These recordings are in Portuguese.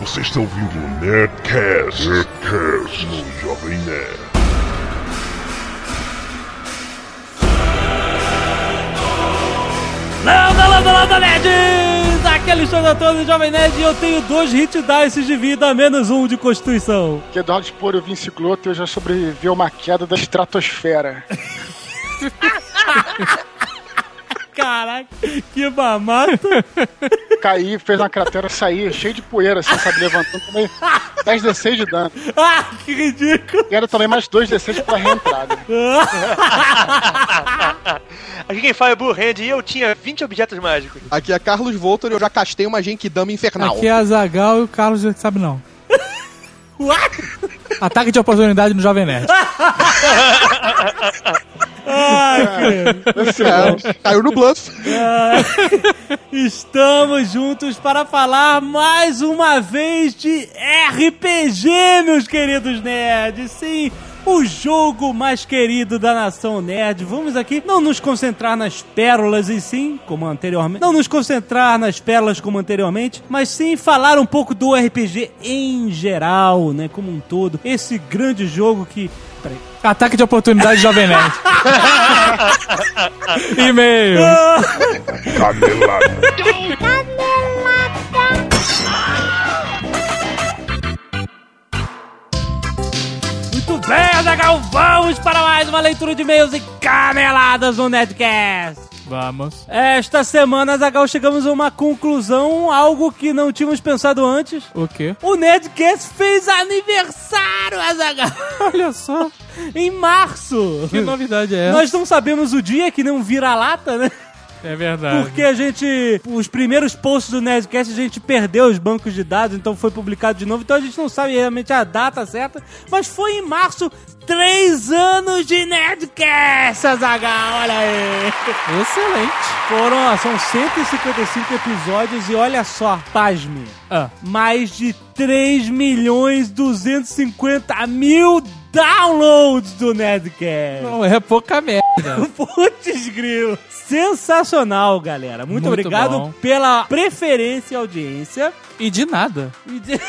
Você está ouvindo o Nerdcast, Nerdcast no Jovem Nerd. Landa, landa, landa, nerds! Aqui é Alexandre Antônio, Jovem Nerd, e eu tenho dois hit dice de vida, menos um de constituição. Que Eduardo Spor, eu vim cicloto e eu já sobrevivi a uma queda da estratosfera. Caraca, que mamata! Caí, fez uma cratera, saí cheio de poeira, assim, sabe, levantando também 10 D6 de dano. Ah, que ridículo! E era também mais 2 D6 pra reentrada. Aqui quem fala é Blue Hand e eu tinha 20 objetos mágicos. Aqui é Carlos Voltor e eu já castei uma Genkidama infernal. Aqui é a Zagal e o Carlos já sabe não. What? Ataque de oportunidade no Jovem Nerd. Ai. É, caiu no bluff. Estamos juntos para falar mais uma vez de RPG, meus queridos nerds. Sim, o jogo mais querido da nação nerd. Vamos aqui não nos concentrar nas pérolas e sim, como anteriormente, não nos concentrar nas pérolas como anteriormente, mas sim falar um pouco do RPG em geral, né, como um todo. Esse grande jogo que Peraí. Ataque de oportunidade Jovem Nerd. E-mail. Canelada. Muito bem, Azaghal, vamos para mais uma leitura de e-mails e caneladas no Nerdcast. Vamos. Esta semana, Azaghal, chegamos a uma conclusão, algo que não tínhamos pensado antes. O quê? O Nerdcast fez aniversário, Azaghal, Olha só. em março. Que novidade é essa? Nós não sabemos o dia que não vira lata, né? É verdade. Porque a gente. Os primeiros posts do Nerdcast a gente perdeu os bancos de dados, então foi publicado de novo. Então a gente não sabe realmente a data certa. Mas foi em março, três anos de Nerdcast, Azaghal, olha aí. Excelente. Foram, ó, são 155 episódios e olha só, pasme. Ah. Mais de 3 milhões 250 mil downloads do Nerdcast. Não é pouca merda. Putz, grilo. Sensacional, galera. Muito, Muito obrigado bom. pela preferência e audiência. E de nada. E de-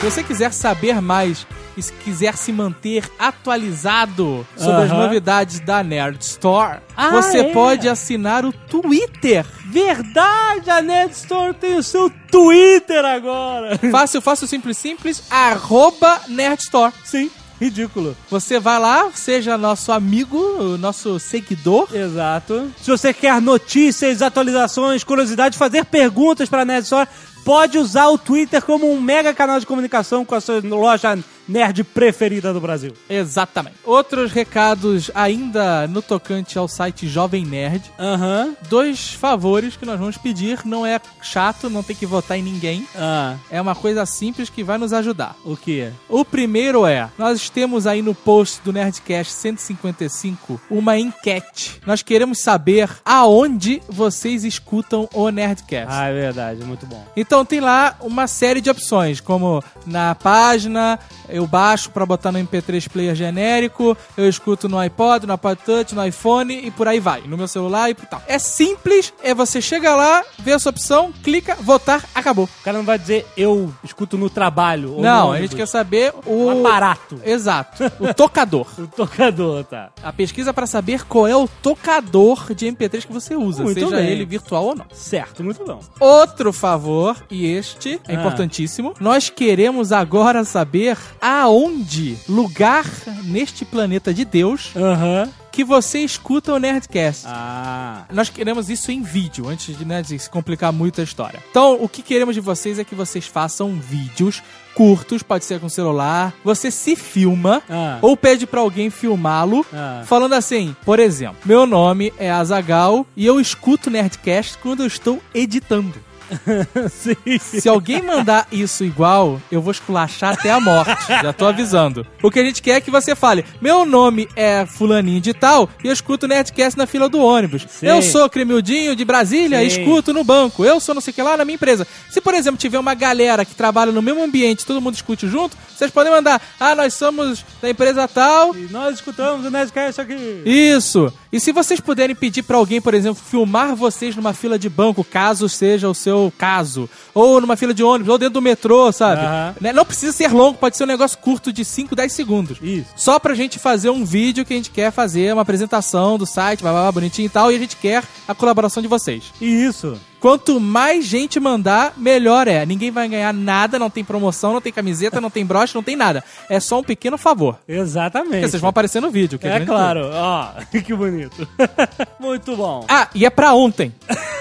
Se você quiser saber mais e se quiser se manter atualizado sobre as Aham. novidades da Nerd Store, Ah, você é? pode assinar o Twitter. Verdade, a Nerd Store tem o seu Twitter agora. Fácil, fácil, simples, simples. Arroba Nerd Store. Sim, ridículo. Você vai lá, seja nosso amigo, nosso seguidor. Exato. Se você quer notícias, atualizações, curiosidades, fazer perguntas para a Nerd Store, pode usar o Twitter como um mega canal de comunicação com a sua loja nerd preferida do Brasil. Exatamente. Outros recados ainda no tocante ao site Jovem Nerd. Aham. Dois favores que nós vamos pedir. Não é chato, não tem que votar em ninguém. Ah, É uma coisa simples que vai nos ajudar. o que? O primeiro é, nós temos aí no post do Nerdcast 155 uma enquete. Nós queremos saber aonde vocês escutam o Nerdcast. Ah, é verdade, muito bom. Então tem lá uma série de opções, como na página, eu baixo pra botar no MP3 player genérico, eu escuto no iPod, no iPod Touch, no iPhone e por aí vai, no meu celular e tal. É simples, é você chega lá, vê a sua opção, clica, votar, acabou. O cara não vai dizer eu escuto no trabalho. ou no Não, a gente quer saber o O aparato. Exato, o tocador. O tocador, tá. A pesquisa pra saber qual é o tocador de MP3 que você usa, Muito seja bem. ele virtual ou não. Certo, muito bom. Outro favor, e este é Ah. importantíssimo, nós queremos agora saber aonde, lugar neste planeta de Deus, Aham. que você escuta o Nerdcast. Ah. Nós queremos isso em vídeo, antes de, né, de se complicar muito a história. Então, o que queremos de vocês é que vocês façam vídeos curtos, pode ser com celular. Você se filma Ah. ou pede pra alguém filmá-lo, Ah. falando assim, por exemplo, meu nome é Azagal e eu escuto Nerdcast quando eu estou editando. Se alguém mandar isso igual, eu vou esculachar até a morte. Já tô avisando. O que a gente quer é que você fale: meu nome é Fulaninho de Tal e eu escuto o Nerdcast na fila do ônibus. Sim. Eu sou Cremildinho de Brasília e Sim. escuto no banco. Eu sou não sei o que lá na minha empresa. Se, por exemplo, tiver uma galera que trabalha no mesmo ambiente, todo mundo escute junto, vocês podem mandar: ah, nós somos da empresa tal. E nós escutamos o Nerdcast aqui. Isso! E se vocês puderem pedir pra alguém, por exemplo, filmar vocês numa fila de banco, caso seja o seu caso, ou numa fila de ônibus, ou dentro do metrô, sabe? Né? Não precisa ser longo, pode ser um negócio curto de 5, 10 segundos. Isso. Só pra gente fazer um vídeo que a gente quer fazer, uma apresentação do site, blá, blá, blá, bonitinho e tal, e a gente quer a colaboração de vocês. Isso. Quanto mais gente mandar, melhor é. Ninguém vai ganhar nada, não tem promoção, não tem camiseta, não tem broche, não tem nada. É só um pequeno favor. Exatamente. Porque vocês vão aparecer no vídeo. Que é É claro. Ó, que bonito. Muito bom. Ah, e é pra ontem.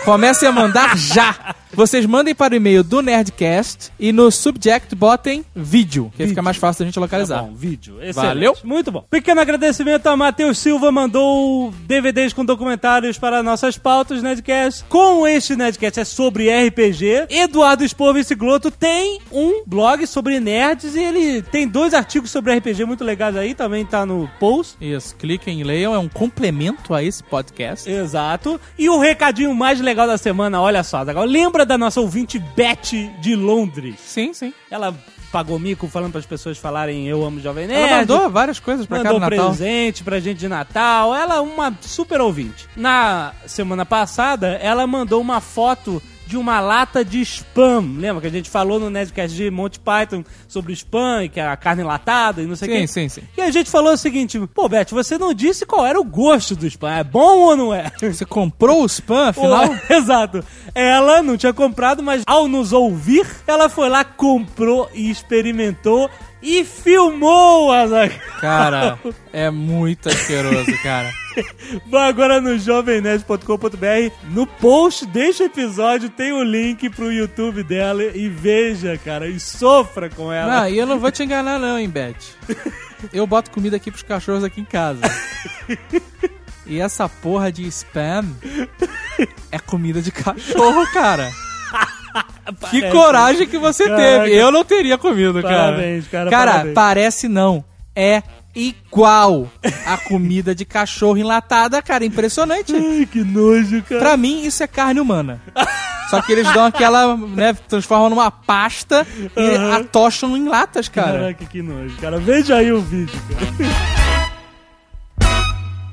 Comecem a mandar já. Vocês mandem para o e-mail do Nerdcast e no subject botem vídeo, que aí fica mais fácil da gente localizar. Tá bom, vídeo. Excelente. Valeu. Muito bom. Pequeno agradecimento a Matheus Silva, mandou DVDs com documentários para nossas pautas Nerdcast. Como este Nerdcast é sobre RPG, Eduardo Expor Vicigloto tem um blog sobre nerds e ele tem dois artigos sobre RPG muito legais aí, também tá no post. Isso, cliquem e leiam, é um complemento a esse podcast. Exato. E o recadinho mais legal da semana, olha só, Zagal, lembra da nossa ouvinte Beth de Londres? Sim, sim. Ela pagou mico falando para as pessoas falarem eu amo Jovem Nerd. Ela mandou várias coisas pra cá Mandou no Natal. presente pra gente de Natal. Ela é uma super ouvinte. Na semana passada, ela mandou uma foto de uma lata de spam. Lembra que a gente falou no Nerdcast de Monty Python sobre spam, e que é a carne enlatada e não sei o Sim, quê. sim, sim. E a gente falou o seguinte, pô, Beth, você não disse qual era o gosto do spam. É bom ou não é? Você comprou o spam, afinal? Exato. Ela não tinha comprado, mas ao nos ouvir, ela foi lá, comprou e experimentou e filmou as Cara, é muito asqueroso, cara. Vai agora no jovemnerd.com.br. No post deste episódio tem o link pro YouTube dela e veja, cara, e sofra com ela. Não, e eu não vou te enganar não, hein, Beth. Eu boto comida aqui pros cachorros aqui em casa. E essa porra de spam é comida de cachorro, cara. Que Parece. coragem que você Caraca. teve. Eu não teria comido, cara. Parabéns, cara, Cara, parabéns. parece não. É igual a comida de cachorro enlatada, cara. Impressionante. Ai, que nojo, cara. Pra mim, isso é carne humana. Só que eles dão aquela, né, transformam numa pasta e Aham. atocham em latas, cara. Caraca, que nojo, cara. Veja aí o vídeo, cara.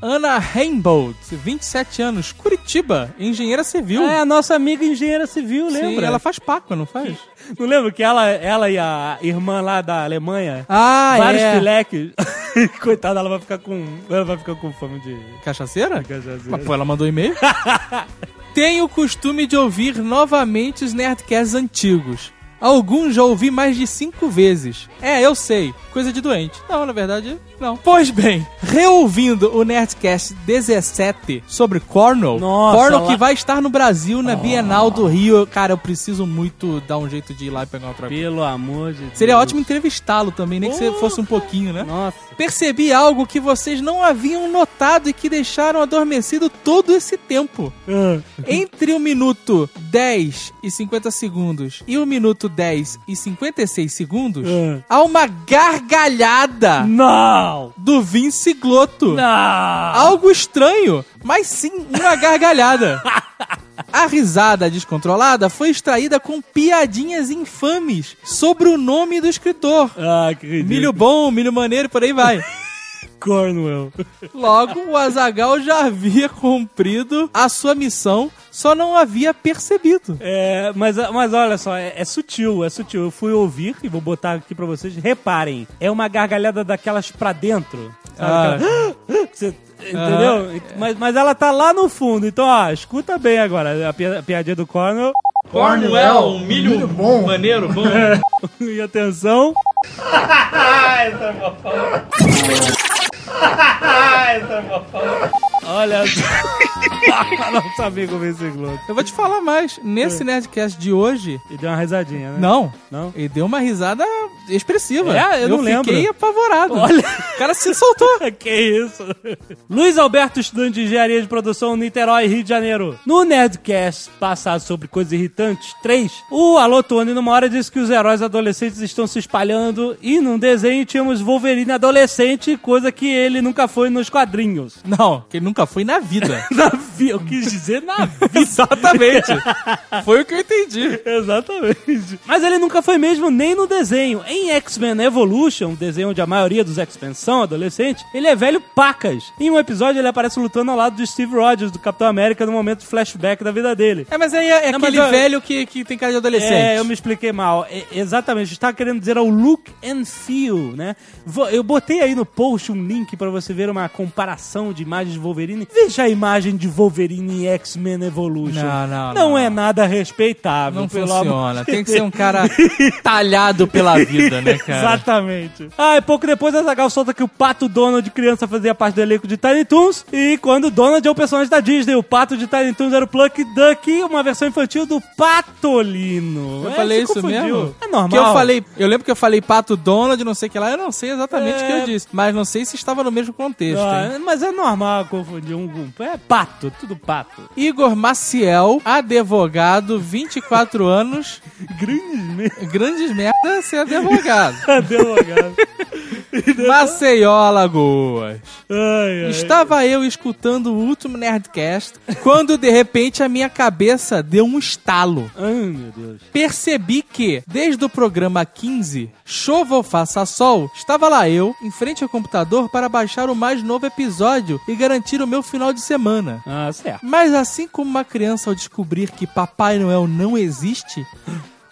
Ana Rainbow, 27 anos, Curitiba, engenheira civil. É a nossa amiga engenheira civil, Sim, lembra? ela faz Páscoa, não faz? Não lembra que ela, ela e a irmã lá da Alemanha, Ah, vários é. pileques. Coitada, ela vai ficar com. Ela vai ficar com fome de. Cachaceira? cachaceira. Mas, pô, ela mandou e-mail? Tenho o costume de ouvir novamente os Nerdcasts antigos. Alguns já ouvi mais de cinco vezes. É, eu sei. Coisa de doente. Não, na verdade, não. Pois bem, reouvindo o Nerdcast 17 sobre Cornwall. Nossa, Cornwall lá- que vai estar no Brasil na Bienal do Rio. Cara, eu preciso muito dar um jeito de ir lá e pegar uma troca. Pelo amor de Deus. Seria ótimo entrevistá-lo também, nem que você Porra. fosse um pouquinho, né? Nossa. Percebi algo que vocês não haviam notado e que deixaram adormecido todo esse tempo. Ah. Entre o minuto 10 e 50 segundos e o minuto 10 e 56 segundos, Ah. há uma gargalhada Não! do Vince Glotto. Não! Algo estranho, mas sim uma gargalhada. A risada descontrolada foi extraída com piadinhas infames sobre o nome do escritor. Ah, que ridículo. Milho bom, milho maneiro, por aí vai. Cornwell. Logo, o Azagal já havia cumprido a sua missão, só não havia percebido. É, mas, mas olha só, é, é sutil, é sutil. Eu fui ouvir e vou botar aqui pra vocês. Reparem, é uma gargalhada daquelas pra dentro. Sabe? Ah. Aquela- Você- entendeu? Mas, mas ela tá lá no fundo. Então, ó, escuta bem agora a, pi- a piadinha do Cornwell. Cornwell, um milho, bom. maneiro, bom. e atenção. Olha só. Nosso amigo Vince Globo. Eu vou te falar mais. Nesse Nerdcast de hoje, E deu uma risadinha, né? não. Não? Ele deu uma risada expressiva. É, eu não fiquei lembro. apavorado. Olha. O cara se soltou. que isso? Luiz Alberto, estudante de engenharia de produção, Niterói, Rio de Janeiro. No Nerdcast passado sobre coisas irritantes 3, o Alô Tony numa hora disse que os heróis adolescentes estão se espalhando e num desenho tínhamos Wolverine adolescente, coisa que ele nunca foi nos quadrinhos. Não, que ele nunca foi na vida. Na vi- eu quis dizer na vida. Exatamente. Foi o que eu entendi. Exatamente. Mas ele nunca foi mesmo nem no desenho. Em X-Men Evolution, desenho onde a maioria dos X-Men são adolescentes, ele é velho pacas. Em um episódio ele aparece lutando ao lado do Steve Rogers, do Capitão América, no momento de flashback da vida dele. É, mas aí é, é Não, aquele eu- velho que, que tem cara de adolescente. É, eu me expliquei mal. É, exatamente, está querendo dizer ao look and feel, né? Eu botei aí no post um link pra você ver uma comparação de imagens de Wolverine. Veja a imagem de Wolverine em X-Men Evolution. Não, não, Não não. é nada respeitável, Não funciona. Tem que ser um cara talhado pela vida, né, cara? Exatamente. Ah, e pouco depois a Zagal solta que o Pato Donald de criança fazia parte do elenco de Tiny Toons. E quando Donald é o personagem da Disney, o Pato de Tiny Toons era o Pluck Duck, uma versão infantil do Patolino. Eu É, falei isso confundiu. mesmo? É normal. Que eu falei, eu lembro que eu falei Pato Donald, não sei o que lá, eu não sei exatamente o que É. eu disse, mas não sei se estava no mesmo contexto. Ah, mas é normal confundir um com... É pato, tudo pato. Igor Maciel, advogado, 24 anos, Grandes mesmo. grandes merda ser advogado. Advogado. Maceió, Alagoas. Ai, ai. Estava eu escutando o último Nerdcast quando de repente a minha cabeça deu um estalo. Ai, meu Deus. Percebi que, desde o programa 15, Chova ou Faça Sol, estava lá eu, em frente ao computador, para baixar o mais novo episódio e garantir o meu final de semana. Ah, certo. Mas assim como uma criança ao descobrir que Papai Noel não existe,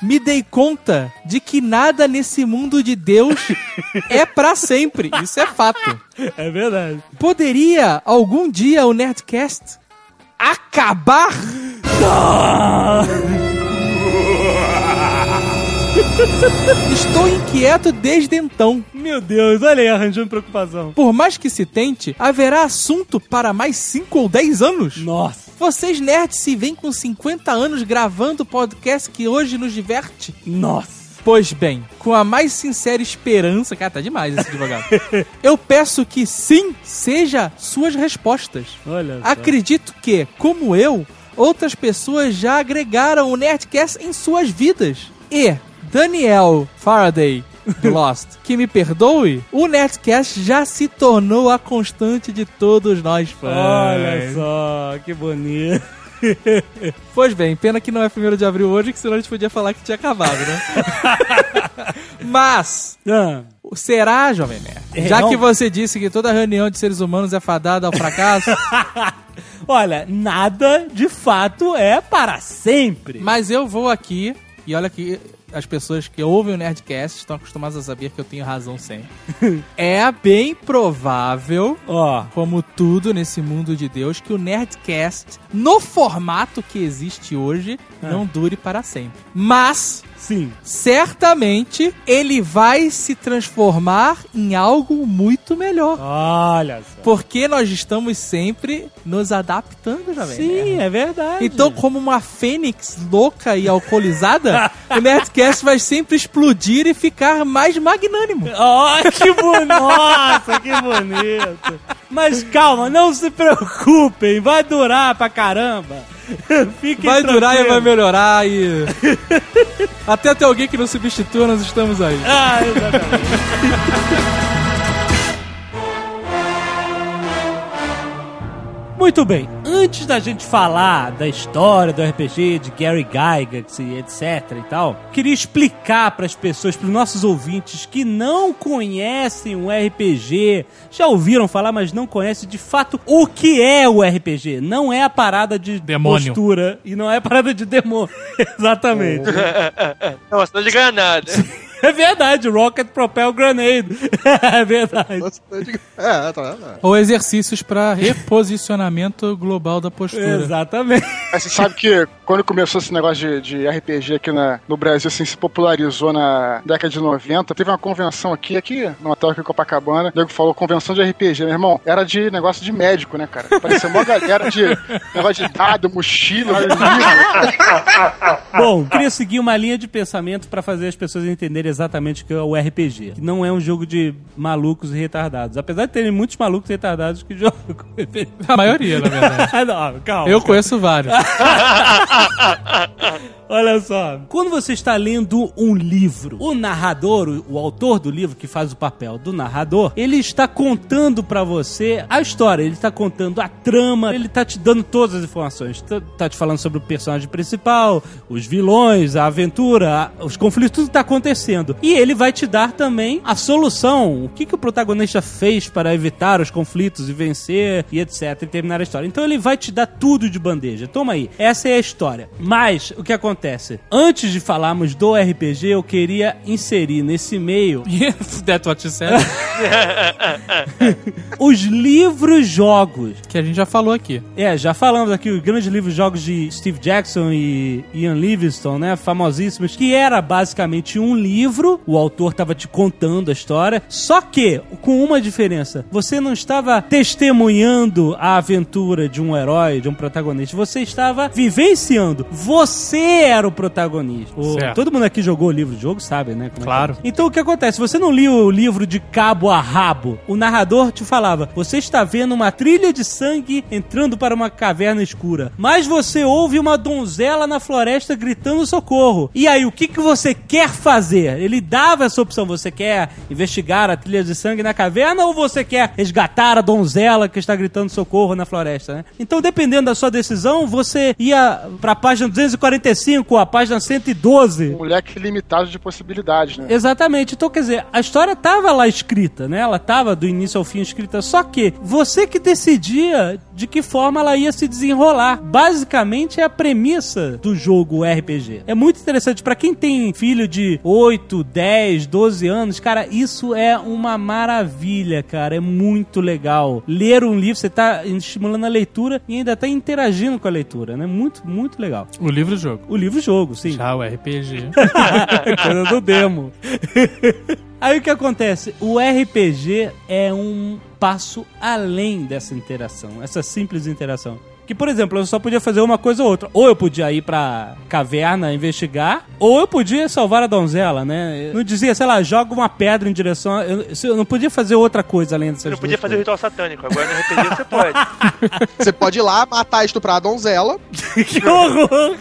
me dei conta de que nada nesse mundo de Deus é pra sempre. Isso é fato. É verdade. Poderia algum dia o Nerdcast acabar? Estou inquieto desde então. Meu Deus, olha aí, arranjando preocupação. Por mais que se tente, haverá assunto para mais 5 ou 10 anos? Nossa. Vocês nerds se vêm com 50 anos gravando o podcast que hoje nos diverte? Nossa. Pois bem, com a mais sincera esperança, cara, tá demais esse advogado. Eu peço que sim, seja suas respostas. Olha só. Acredito que, como eu, outras pessoas já agregaram o Nerdcast em suas vidas. E Daniel Faraday do Lost, que me perdoe, o Nerdcast já se tornou a constante de todos nós fãs. Olha só, que bonito. Pois bem, pena que não é 1 de abril hoje, que senão a gente podia falar que tinha acabado, né? Mas, Ah, será, Jovem Nerd? É, Já não. que você disse que toda reunião de seres humanos é fadada ao fracasso, Olha, nada de fato é para sempre. mas eu vou aqui, e olha que as pessoas que ouvem o Nerdcast estão acostumadas a saber que eu tenho razão sempre. é bem provável, Ó, como tudo nesse mundo de Deus, que o Nerdcast, no formato que existe hoje, não dure para sempre. Mas sim. certamente ele vai se transformar em algo muito melhor. Olha só. Porque nós estamos sempre nos adaptando, Jovem Sim, Nerd. é verdade. Então, como uma fênix louca e alcoolizada, o Nerdcast vai sempre explodir e ficar mais magnânimo. Ó, que bonito. Nossa, que bonito. Mas calma, não se preocupem. Vai durar pra caramba. Fiquem Vai durar e vai melhorar e... Até ter alguém que nos substitua, nós estamos aí. Ah, exatamente. Muito bem, antes da gente falar da história do RPG, de Gary Gygax e etc e tal, queria explicar para as pessoas, para os nossos ouvintes que não conhecem o RPG, já ouviram falar, mas não conhecem de fato o que é o RPG. Não é a parada de Demônio. postura e não é a parada de demônio. Exatamente. Não, você não liga nada. É verdade, Rocket Propel Grenade. é verdade. É, tá. tá. Ou exercícios para reposicionamento global da postura. Exatamente. Mas você sabe que quando começou esse negócio de, de RPG aqui na, no Brasil, assim, se popularizou na década de 90, teve uma convenção aqui, aqui no hotel aqui em Copacabana, o nego falou convenção de RPG, meu irmão, era de negócio de médico, né, cara? Parecia uma galera de negócio de dado, mochila, livro. Bom, queria seguir uma linha de pensamento para fazer as pessoas entenderem exatamente o que é o RPG. Que não é um jogo de malucos e retardados. Apesar de terem muitos malucos e retardados que jogam com RPG. A maioria, na verdade. Não, calma. Eu conheço vários. Olha só, quando você está lendo um livro, o narrador, o, autor do livro que faz o papel do narrador, ele está contando pra você a história, ele está contando a trama, ele tá te dando todas as informações. Tá, tá te falando sobre o personagem principal, os vilões, a aventura, os conflitos, tudo tá acontecendo. E ele vai te dar também a solução, o que, que o protagonista fez para evitar os conflitos e vencer e etc. e terminar a história. Então ele vai te dar tudo de bandeja. Toma aí, essa é a história. Mas o que acontece? Antes de falarmos do RPG, eu queria inserir nesse meio That's what you said. os livros-jogos. que a gente já falou aqui. É, já falamos aqui os grandes livros-jogos de Steve Jackson e Ian Livingstone, né? Famosíssimos, que era basicamente um livro, o autor estava te contando a história, só que com uma diferença: você não estava testemunhando a aventura de um herói, de um protagonista, você estava vivenciando. Você era o protagonista. O- todo mundo aqui jogou o livro de jogo, sabe, né? como é que Claro. é. Então o que acontece? Você não lia o livro de cabo a rabo. O narrador te falava: você está vendo uma trilha de sangue entrando para uma caverna escura. Mas você ouve uma donzela na floresta gritando socorro. E aí, o que, que você quer fazer? Ele dava essa opção: você quer investigar a trilha de sangue na caverna ou você quer resgatar a donzela que está gritando socorro na floresta, né? Então, dependendo da sua decisão, você ia para a página 245, a página 112. Um leque limitado de possibilidades, né? Exatamente. Então, quer dizer, a história tava lá escrita, né? Ela tava do início ao fim escrita. Só que você que decidia de que forma ela ia se desenrolar. Basicamente é a premissa do jogo RPG. É muito interessante para quem tem filho de 8, 10, 12 anos, cara, isso é uma maravilha, cara. É muito legal. Ler um livro, você tá estimulando a leitura e ainda tá interagindo com a leitura, né? Muito, muito legal. O livro-jogo. O livro-jogo, sim. Já o RPG. Coisa do demo. Aí o que acontece? O RPG é um passo além dessa interação, essa simples interação. Que, por exemplo, eu só podia fazer uma coisa ou outra. Ou eu podia ir pra caverna investigar, ou eu podia salvar a donzela, né? Eu não dizia, sei lá, joga uma pedra em direção. a- Eu, eu não podia fazer outra coisa além dessas não podia duas fazer o ritual satânico. Agora no RPG você pode. Você pode ir lá, matar, estuprar a donzela que horror!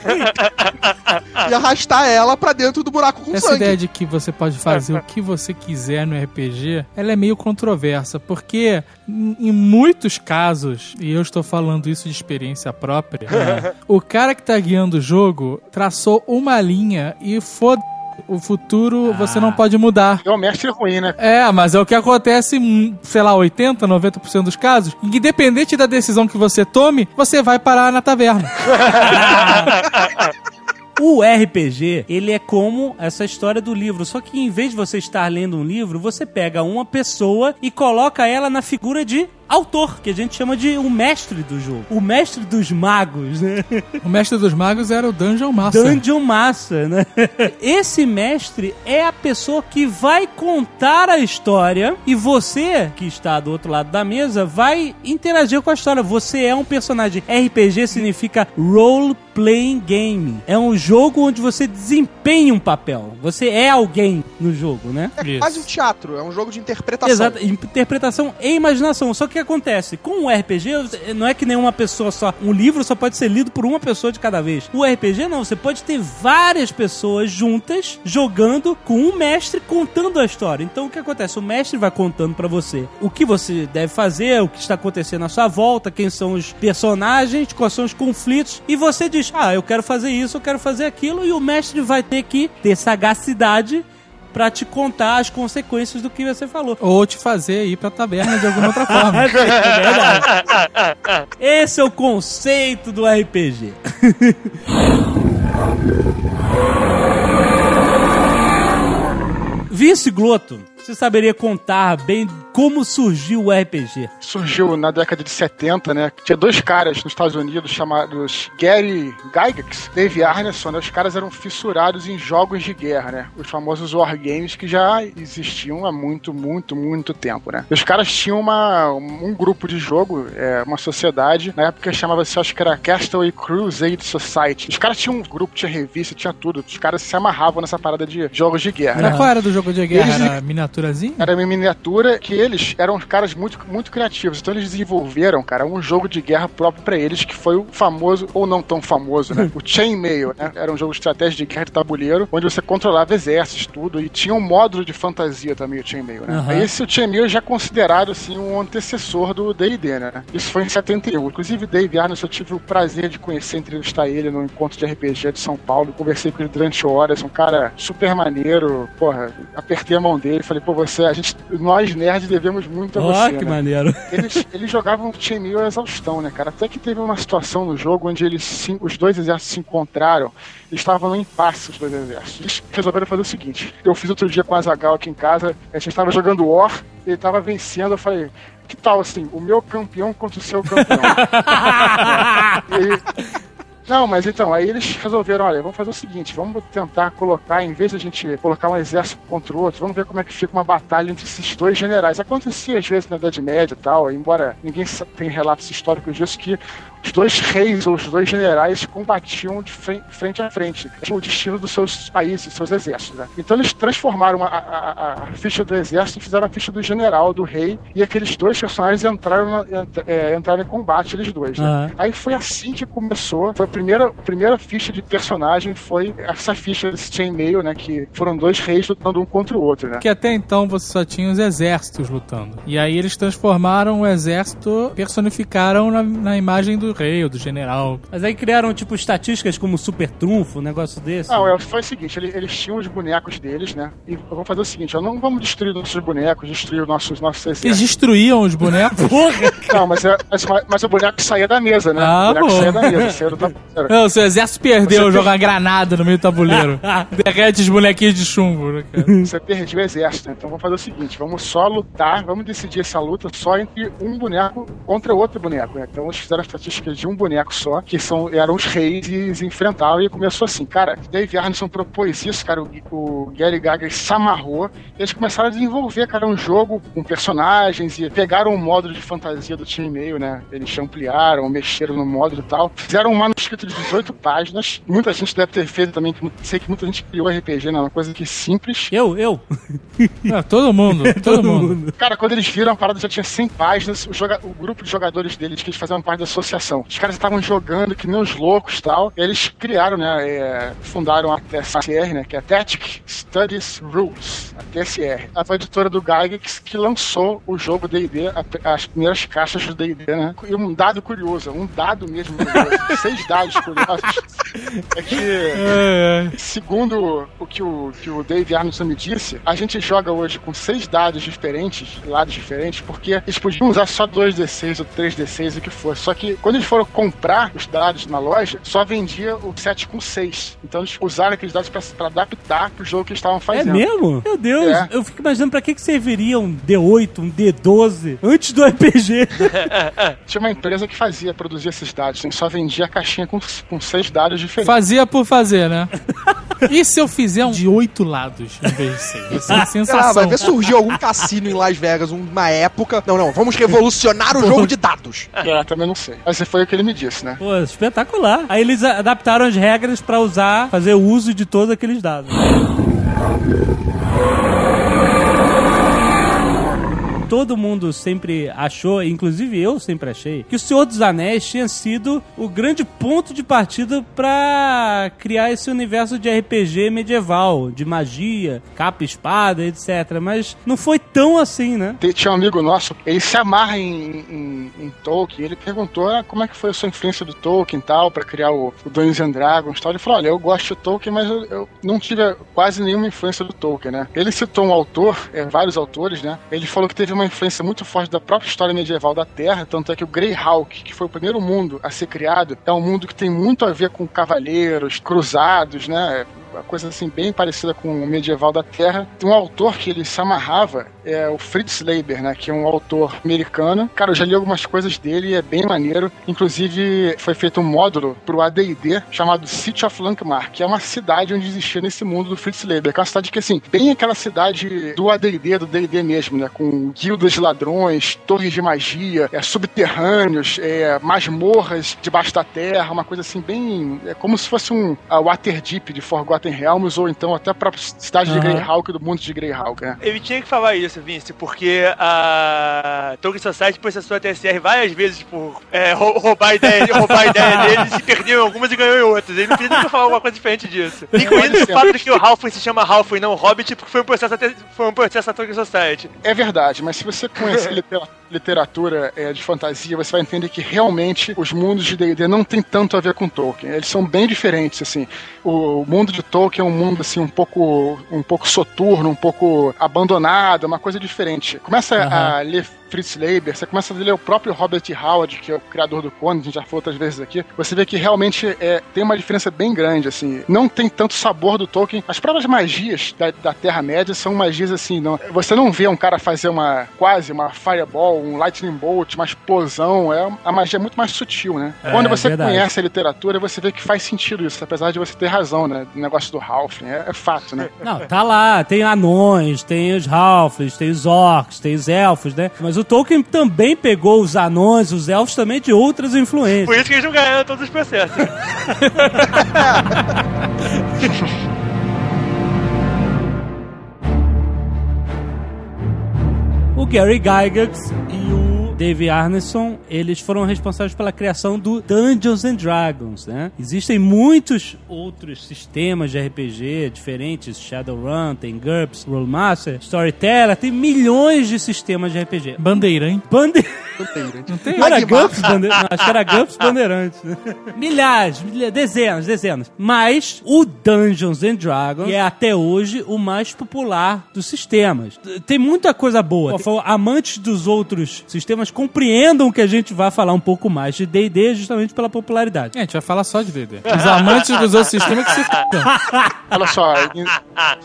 e arrastar ela pra dentro do buraco com Essa sangue. ideia de que você pode fazer o que você quiser no RPG, ela é meio controversa, porque em em muitos casos, e eu estou falando isso de experiência própria, o cara que tá guiando o jogo traçou uma linha e foda o futuro você não pode mudar. É um mestre ruim, né? É, mas é o que acontece sei lá, 80, 90% dos casos. Independente da decisão que você tome, você vai parar na taverna. O RPG, ele é como essa história do livro, só que em vez de você estar lendo um livro, você pega uma pessoa e coloca ela na figura de autor, que a gente chama de o mestre do jogo, o mestre dos magos, né? O mestre dos magos era o Dungeon Master. Dungeon Master, né? Esse mestre é a pessoa que vai contar a história e você, que está do outro lado da mesa, vai interagir com a história. Você é um personagem. RPG significa Role Playing Game. É um jogo onde você desempenha um papel. Você é alguém no jogo, né? É Isso. quase um teatro, é um jogo de interpretação. Exato, interpretação e imaginação. Só que o que acontece? Com um RPG, não é que nenhuma pessoa só. Um livro só pode ser lido por uma pessoa de cada vez. O RPG não, você pode ter várias pessoas juntas jogando com um mestre contando a história. Então o que acontece? O mestre vai contando pra você o que você deve fazer, o que está acontecendo à sua volta, quem são os personagens, quais são os conflitos, e você diz: Ah, eu quero fazer isso, eu quero fazer aquilo, e o mestre vai ter que ter sagacidade pra te contar as consequências do que você falou. Ou te fazer ir pra taverna de alguma outra forma. É verdade. Esse é o conceito do RPG. Vince Glotto você saberia contar bem como surgiu o RPG? Surgiu na década de 70, né? Tinha dois caras nos Estados Unidos chamados Gary Gygax, Dave Arneson, né? Os caras eram fissurados em jogos de guerra, né? Os famosos wargames que já existiam há muito, muito, muito tempo, né? Os caras tinham uma, um grupo de jogo, é, uma sociedade, na época chamava-se, acho que era Castaway Crusade Society. Os caras tinham um grupo, tinha revista, tinha tudo. Os caras se amarravam nessa parada de jogos de guerra. Era né? qual era do jogo de guerra? Eles- Era miniaturazinho? Era uma miniatura que eles eram caras muito, muito criativos. Então eles desenvolveram, cara, um jogo de guerra próprio pra eles, que foi o famoso, ou não tão famoso, né? O Chainmail, né? Era um jogo de estratégia de guerra de tabuleiro, onde você controlava exércitos, tudo, e tinha um módulo de fantasia também, o Chainmail, né? Aham. Esse o Chainmail já é considerado, assim, um antecessor do D&D, né? Isso foi em 71. Inclusive, Dave Arnold, eu tive o prazer de conhecer, entrevistar ele no encontro de RPG de São Paulo. Conversei com ele durante horas, um cara super maneiro. Porra, apertei a mão dele, falei, pô, você, a gente, nós nerds devemos muito a Ó, você, que né? maneiro. Eles, eles jogavam Chainmail a exaustão, né, cara? Até que teve uma situação no jogo onde eles os dois exércitos se encontraram. Eles estavam no impasse, os dois exércitos. Eles resolveram fazer o seguinte: eu fiz outro dia com a Zagal aqui em casa, a gente estava jogando War, ele estava vencendo, eu falei. Que tal assim, o meu campeão contra o seu campeão? E- não, mas então, aí eles resolveram, olha, vamos fazer o seguinte, vamos tentar colocar, em vez de a gente colocar um exército contra o outro, vamos ver como é que fica uma batalha entre esses dois generais. Acontecia às vezes na Idade Média e tal, embora ninguém tenha relatos históricos disso, que os dois reis ou os dois generais combatiam de fren- frente a frente, tinham o destino dos seus países, seus exércitos. Né? Então eles transformaram a, a- a- ficha do exército e fizeram a ficha do general, do rei, e aqueles dois personagens entraram, é, entraram em combate, eles dois. Né? Aham. Aí foi assim que começou. Foi a primeira, primeira ficha de personagem, foi essa ficha desse chainmail, né? Que foram dois reis lutando um contra o outro, né? Que até então você só tinha os exércitos lutando. E aí eles transformaram o exército, personificaram na, na imagem do rei ou do general. Mas aí criaram, tipo, estatísticas como super trunfo, um negócio desse. Não, é, foi o seguinte, eles, eles tinham os bonecos deles, né? E vamos fazer o seguinte, ó, não vamos destruir nossos bonecos, destruir os nossos, nossos Eles exércitos. destruíam os bonecos. Porra! Não, mas, mas, mas o boneco saía da mesa, né? Ah, o boneco bom. saía da mesa, saía do tabuleiro. Não, seu exército perdeu Você jogar granada no meio do tabuleiro. Derrete os bonequinhos de chumbo, né, cara? Você perdeu o exército, né? então vamos fazer o seguinte: vamos só lutar, vamos decidir essa luta só entre um boneco contra outro boneco. Né? Então eles fizeram a estatística de um boneco só, que são, eram os reis e se enfrentavam. E começou assim, cara. Dave Arneson propôs isso, cara. O, o Gary Gaga se amarrou. E eles começaram a desenvolver, cara, um jogo com personagens e pegaram o módulo de fantasia do time meio, né? Eles ampliaram, mexeram no módulo e tal. Fizeram um manuscrito de 18 páginas. Muita gente deve ter feito também. Sei que muita gente criou RPG, né? Uma coisa que simples. Eu, eu. Ah, todo mundo, todo mundo. Cara, quando eles viram a parada já tinha 100 páginas, o, joga- o grupo de jogadores deles, que eles faziam parte da associação, os caras estavam jogando que nem os loucos e tal. E eles criaram, né? é, fundaram a TSR, né? Que é Tactic Studies Rules, a TSR. A editora do Gygax que lançou o jogo D&D, as primeiras caixas do D&D, né? E um dado curioso, um dado mesmo curioso, seis dados curiosos, é que É, é. Segundo o que o, que o Dave Arneson me disse, a gente joga hoje com seis dados diferentes, lados diferentes, porque eles podiam usar só 2D6 ou 3D6, o que for. Só que quando eles foram comprar os dados na loja, só vendia o set com 6. Então eles usaram aqueles dados pra, pra adaptar pro jogo que eles estavam É fazendo. mesmo? Meu Deus, É. eu fico imaginando pra que, que serviria um D8, um D12 antes do RPG. Tinha uma empresa que fazia, produzia esses dados, então só vendia a caixinha com, com seis dados diferentes. Fazia por fazer, né? E se eu fizer um de oito lados em vez de seis? Vai ser uma Sei lá, sensação. vai ver surgiu algum cassino em Las Vegas, uma época. Não, não, vamos revolucionar o jogo de dados. É, também não sei. Mas foi o que ele me disse, né? Pô, espetacular. Aí eles adaptaram as regras pra usar, fazer uso de todos aqueles dados. Todo mundo sempre achou, inclusive eu sempre achei, que o Senhor dos Anéis tinha sido o grande ponto de partida pra criar esse universo de RPG medieval, de magia, capa, espada, etc. Mas não foi tão assim, né? Tinha um amigo nosso, ele se amarra em, em- em Tolkien. Ele perguntou ah, como é que foi a sua influência do Tolkien e tal, pra criar o, o Dungeons and Dragons e tal. Ele falou: Olha, eu gosto de Tolkien, mas eu, eu não tive quase nenhuma influência do Tolkien, né? Ele citou um autor, é, vários autores, né? Ele falou que teve uma influência muito forte da própria história medieval da Terra, tanto é que o Greyhawk, que foi o primeiro mundo a ser criado, é um mundo que tem muito a ver com cavaleiros, cruzados, né? Uma coisa assim bem parecida com o medieval da Terra. Um autor que ele se amarrava é o Fritz Leiber, né? Que é um autor americano. Cara, eu já li algumas coisas dele e é bem maneiro. Inclusive, foi feito um módulo pro AD&D chamado City of Lankmark, que é uma cidade onde existia nesse mundo do Fritz Leiber. Que é uma cidade que, assim, bem aquela cidade do AD&D, do D&D mesmo, né? Com guildas de ladrões, torres de magia, é, subterrâneos, é, masmorras debaixo da terra, uma coisa assim bem... É como se fosse um a Waterdeep de Forgotten Realms, ou então até a própria cidade de Aham. Greyhawk, do mundo de Greyhawk, né? Ele tinha que falar isso, Vince, porque a Tolkien Society processou a TSR várias vezes por é, rou- roubar a ideia, roubar a ideia deles e perdeu em algumas e ganhou em outras. Ele não precisa nunca falar alguma coisa diferente disso. Incluindo o fato de que o Halfling se chama Halfling e não Hobbit, porque foi um processo, até- foi um processo da Tolkien Society. É verdade, mas se você conhecer litera- literatura é, de fantasia, você vai entender que realmente os mundos de D&D não tem tanto a ver com Tolkien. Eles são bem diferentes, assim. O mundo de Tolkien é um mundo assim um pouco um pouco soturno, um pouco abandonado, uma coisa diferente. Começa a ler Fritz Leiber, você começa a ler o próprio Robert Howard, que é o criador do Conan, a gente já falou outras vezes aqui, você vê que realmente é, tem uma diferença bem grande, assim. Não tem tanto sabor do Tolkien. As próprias magias da, da Terra-média são magias assim, não, você não vê um cara fazer uma quase uma fireball, um lightning bolt, uma explosão, é, a magia é muito mais sutil, né? É, Quando você verdade. conhece a literatura, você vê que faz sentido isso, apesar de você ter razão, né? O negócio do Halfling, é, é fato, né? Não, tá lá, tem anões, tem os halflings, tem os orcs, tem os elfos, né? Mas o Tolkien também pegou os anões, os elfos também de outras influências. Por isso que eles não ganharam todos os processos. O Gary Gygax e o Dave Arneson, eles foram responsáveis pela criação do Dungeons and Dragons, né? Existem muitos outros sistemas de RPG diferentes, Shadowrun, tem GURPS, Rollmaster, Storyteller, tem milhões de sistemas de RPG. Bandeira, hein? Bande... Não tem? Não era. GURPS Bande... Não, acho que era GURPS Bandeirantes. né? Milhares, milha- dezenas, dezenas. Mas o Dungeons and Dragons é até hoje o mais popular dos sistemas. Tem muita coisa boa. Favor, amantes dos outros sistemas compreendam que a gente vai falar um pouco mais de D&D justamente pela popularidade. É, a gente vai falar só de D&D. Os amantes dos outros sistemas que se f***am. Olha só,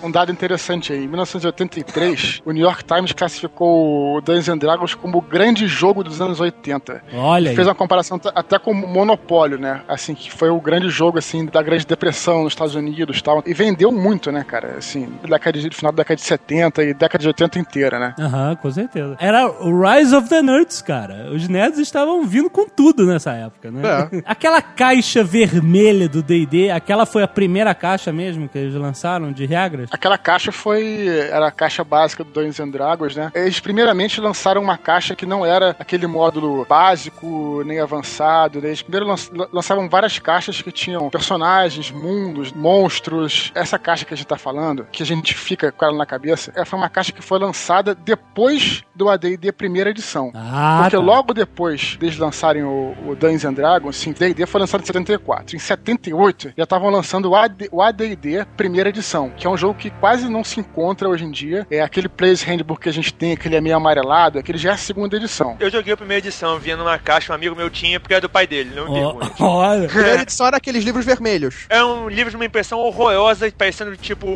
um dado interessante aí. Em 1983, o New York Times classificou o Dungeons and Dragons como o grande jogo dos anos 80. Olha aí. Fez uma comparação até com o Monopólio, né? Assim, que foi o grande jogo, assim, da Grande Depressão nos Estados Unidos e tal. E vendeu muito, né, cara? Assim, década de, final da década de 70 e década de 80 inteira, né? Aham, com certeza. Era o Rise of the Nerds, cara. Os nerds estavam vindo com tudo nessa época, né? Aquela caixa vermelha do D&D, aquela foi a primeira caixa mesmo que eles lançaram de regras? Aquela caixa foi. Era a caixa básica do Dungeons and Dragons, né? Eles primeiramente lançaram uma caixa que não era aquele módulo básico nem avançado. né? Eles primeiro lan- lançavam várias caixas que tinham personagens, mundos, monstros. Essa caixa que a gente tá falando, que a gente fica com ela na cabeça, ela foi uma caixa que foi lançada depois do AD&D primeira edição. Ah, Porque tá. logo depois deles lançarem o, o Dungeons and Dragons, sim, D&D foi lançado em 74. Em 78, já estavam lançando o AD o AD&D primeira edição, que é um jogo que quase não se encontra hoje em dia. É aquele Players Handbook que a gente tem, aquele é meio amarelado, aquele já é a segunda edição. Eu joguei a primeira edição, vinha numa caixa, um amigo meu tinha, porque era do pai dele, não pergunte. olha. A primeira edição era aqueles livros vermelhos. É um livro de uma impressão horrorosa, parecendo tipo.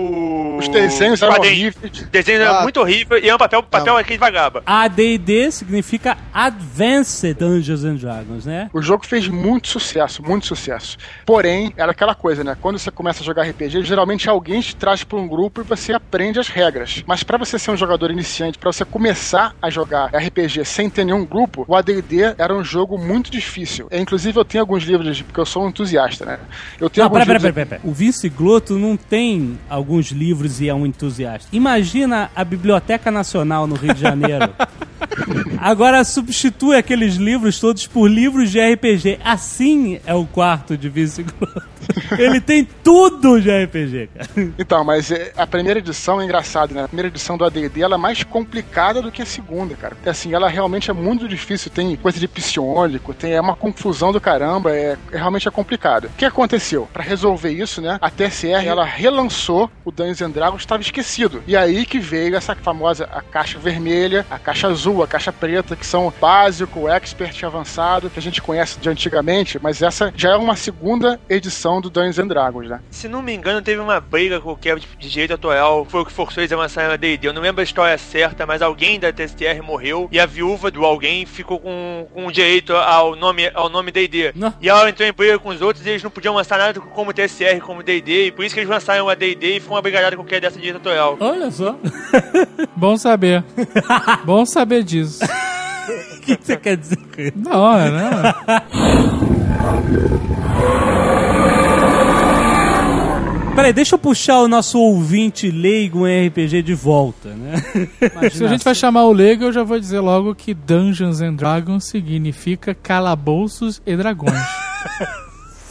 Os desenhos eram horríveis. Desenho era Ah. muito horrível e é um papel, papel aquele vagaba. AD&D significa Advanced Dungeons and Dragons, né? O jogo fez muito sucesso, muito sucesso. Porém, era aquela coisa, né? Quando você começa a jogar RPG, geralmente alguém te traz para um grupo e você aprende as regras. Mas para você ser um jogador iniciante, para você começar a jogar RPG sem ter nenhum grupo, o AD&D era um jogo muito difícil. É, inclusive, eu tenho alguns livros, porque eu sou um entusiasta, né? Eu tenho Não, alguns pera, livros... pera, pera, pera. O Vince Glotto não tem alguns livros e é um entusiasta. Imagina a Biblioteca Nacional no Rio de Janeiro. Agora substitui aqueles livros todos por livros de RPG. Assim é o quarto de Vince Glotto. Ele tem tudo de RPG, cara. Então, mas é, a primeira edição é engraçado, né? A primeira edição do AD&D ela é mais complicada do que a segunda, cara. Assim, ela realmente é muito difícil. Tem coisa de psiônico, tem é uma confusão do caramba, é, é realmente é complicado. O que aconteceu? Pra resolver isso, né? A TSR ela relançou o Dungeons and Dragons, estava esquecido. E aí que veio essa famosa a caixa vermelha, a caixa azul, a caixa preta, que são básico, expert avançado, que a gente conhece de antigamente, mas essa já é uma segunda edição não do Dungeons and Dragons, né? Se não me engano, teve uma briga qualquer tipo, de direito atual, foi o que forçou eles a lançarem a D&D. Eu não lembro a história certa, mas alguém da TSTR morreu e a viúva do alguém ficou com, com direito ao nome ao nome D&D. Não. E ela entrou em briga com os outros e eles não podiam lançar nada como TSR, como D&D, e por isso que eles lançaram a D&D e foi uma brigalhada qualquer dessa direito atual. Olha só. Bom saber. Bom saber disso. O que você quer dizer com isso? Não, né? Peraí, deixa eu puxar o nosso ouvinte leigo em RPG de volta, né? Se a gente vai chamar o Lego, eu já vou dizer logo que Dungeons and Dragons significa calabouços e dragões.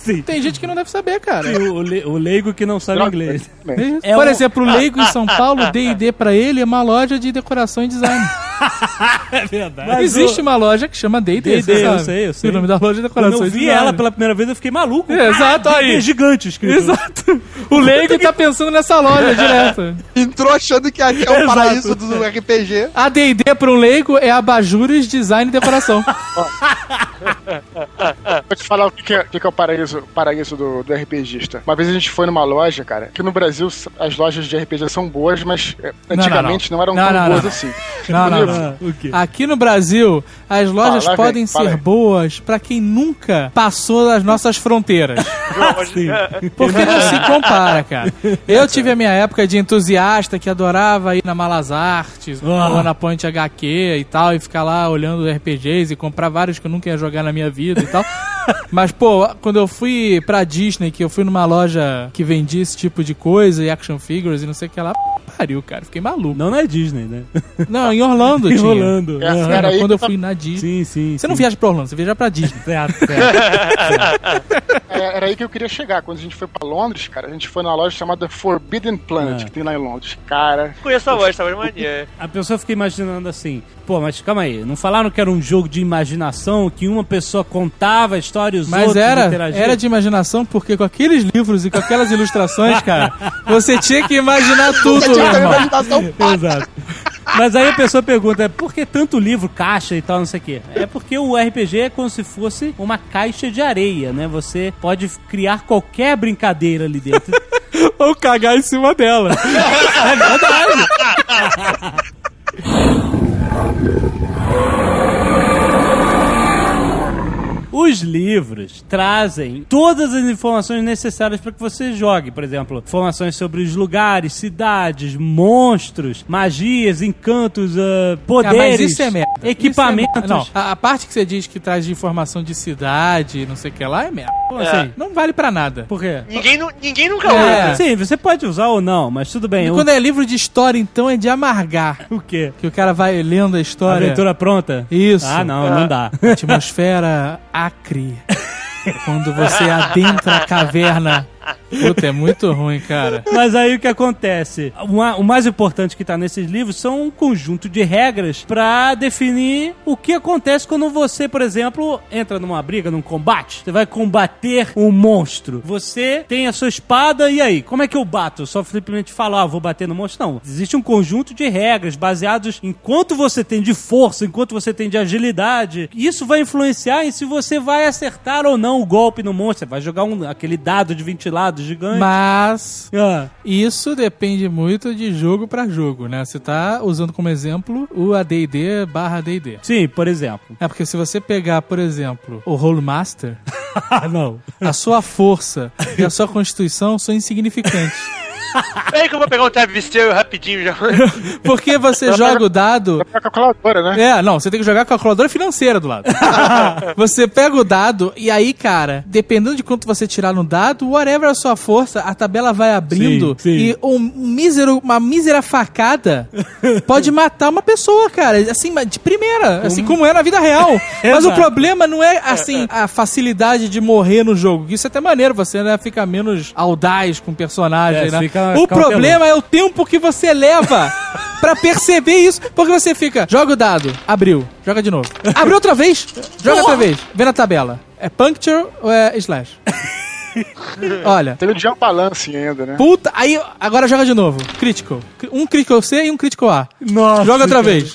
Sim. Tem gente que não deve saber, cara. E o, le- o leigo que não sabe inglês. É Por um- exemplo, o Leigo em São Paulo, D&D pra ele é uma loja de decoração e design. É verdade. Existe uma loja que chama D&D, D&D, eu sabe? sei, eu sei. E o nome da loja é Quando decoração eu e vi design. ela pela primeira vez, eu fiquei maluco. É, Exato, D&D aí. gigante escrito. Exato. O Leigo tá pensando nessa loja direto. Entrou achando que aqui é o paraíso do RPG. A D&D para um leigo é abajures, design e decoração. Vou te falar o que, que é, o que que é o paraíso, paraíso do, do RPGista. Uma vez a gente foi numa loja, cara, que no Brasil as lojas de RPG são boas, mas é, não, antigamente não, eram Não, tão não, boas não. assim. Não, não, não. O quê? Aqui no Brasil, as lojas Fala, podem vem, ser aí. boas pra quem nunca passou das nossas fronteiras. Sim. Porque não se compara, cara. Eu tive a minha época de entusiasta que adorava ir na Malas Artes, Ah. ou na Ponte HQ e tal, e ficar lá olhando RPGs e comprar vários que eu nunca ia jogar na minha vida e tal. Mas, pô, quando eu fui pra Disney, que eu fui numa loja que vendia esse tipo de coisa, e action figures e não sei o que lá, pariu, cara. Fiquei maluco. Não, não é Disney, né? Não, em Orlando Em tinha. Orlando. É, aí quando eu fui na Disney. Sim, sim. Você não sim. viaja pra Orlando, você viaja pra Disney. Certo, certo. É, era aí que eu queria chegar. Quando a gente foi pra Londres, cara, a gente foi numa loja chamada Forbidden Planet, Ah. que tem lá em Londres. Cara, Conheço a loja, loja é maneira. A pessoa fica imaginando assim, pô, mas calma aí, não falaram que era um jogo de imaginação, que uma pessoa contava a história os Mas outros era, interagiam? era de imaginação, porque com aqueles livros e com aquelas ilustrações, cara, você tinha que imaginar tudo, Você tinha que ter imaginação Exato. Mas aí a pessoa pergunta, por que tanto livro, caixa e tal, não sei o quê? É porque o RPG é como se fosse uma caixa de areia, né? Você pode criar qualquer brincadeira ali dentro. Ou cagar em cima dela. é verdade. Os livros trazem todas as informações necessárias para que você jogue. Por exemplo, informações sobre os lugares, cidades, monstros, magias, encantos, ah, Ah, poderes, mas isso é merda. equipamentos. Isso é- Não, a, a parte que você diz que traz de informação de cidade, não sei o que lá, é merda. Como assim? Não vale pra nada. Por quê? Ninguém, ninguém nunca É. usa. Sim, você pode usar ou não, mas tudo bem. E quando é livro de história, então, é de amargar. o quê? Que o cara vai lendo a história. Aventura pronta? Isso. Ah, não, não dá. Atmosfera acre. Quando você adentra a caverna. Puta, é muito ruim, cara. Mas aí o que acontece? O ma- o mais importante que tá nesses livros são um conjunto de regras pra definir o que acontece quando você, por exemplo, entra numa briga, num combate. Você vai combater um monstro. Você tem a sua espada e aí? Como é que eu bato? Só simplesmente falo, ah, vou bater no monstro? Não. Existe um conjunto de regras baseados em quanto você tem de força, em quanto você tem de agilidade. Isso vai influenciar em se você vai acertar ou não o golpe no monstro. Você vai jogar um, aquele dado de ventilado gigante. Mas Ah. isso depende muito de jogo pra jogo, né? Você tá usando como exemplo o AD&D barra AD&D. Sim, por exemplo. É porque se você pegar, por exemplo, o Role Master, Ah, não. a sua força e a sua constituição são insignificantes. Peraí que eu vou pegar um travesseiro rapidinho já. Porque você joga o dado é a calculadora, né? É, não, você tem que jogar com a calculadora financeira do lado. você pega o dado e aí, cara, dependendo de quanto você tirar no dado, whatever a sua força, a tabela vai abrindo Sim, sim. e um mísero, uma mísera facada pode matar uma pessoa, cara, assim, de primeira, assim como é na vida real. Mas o problema não é, assim, a facilidade de morrer no jogo. Isso é até maneiro, você né, fica menos audaz com o personagem, É, né? fica O problema é o tempo que você leva pra perceber isso. Porque você fica, joga o dado, abriu, joga de novo. Abriu outra vez, joga outra vez, vê na tabela. É puncture ou é slash? Olha, Tem o Jump Balance ainda, né? puta, aí agora joga de novo. Critical. Um critical C e um critical A. Nossa. Joga outra vez.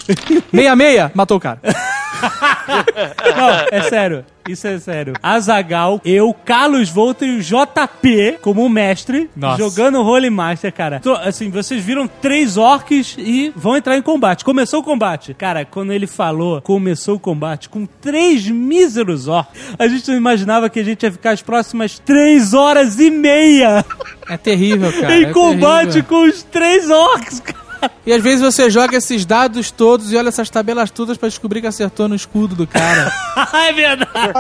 Meia meia, matou o cara. Não, é sério. Isso é sério. Azagal, eu, Carlos Volta e o JP como mestre, Nossa. jogando Holy Master, cara. Tô- Assim, vocês viram três orcs e vão entrar em combate. Começou o combate. Cara, quando ele falou, começou o combate com três míseros orcs, a gente não imaginava que a gente ia ficar as próximas três horas e meia É terrível, cara. em é combate terrível. com os três orcs, cara. E às vezes você joga esses dados todos e olha essas tabelas todas pra descobrir que acertou no escudo do cara. é verdade.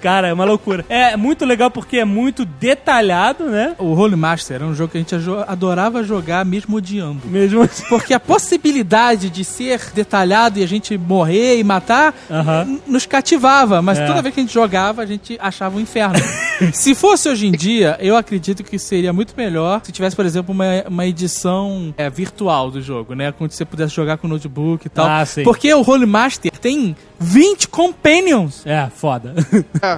Cara, é uma loucura. É muito legal porque é muito detalhado, né? o Holy Master era um jogo que a gente adorava jogar mesmo odiando. Mesmo. Porque a possibilidade de ser detalhado e a gente morrer e matar Aham. n- nos cativava, mas É. toda vez que a gente jogava, a gente achava um inferno. se fosse hoje em dia, eu acredito que seria muito melhor se tivesse, por exemplo, uma, uma edição é, virtual do jogo, né? Quando você pudesse jogar com notebook e tal. Ah, sim. Porque o Holy Master tem 20 companions. É, foda.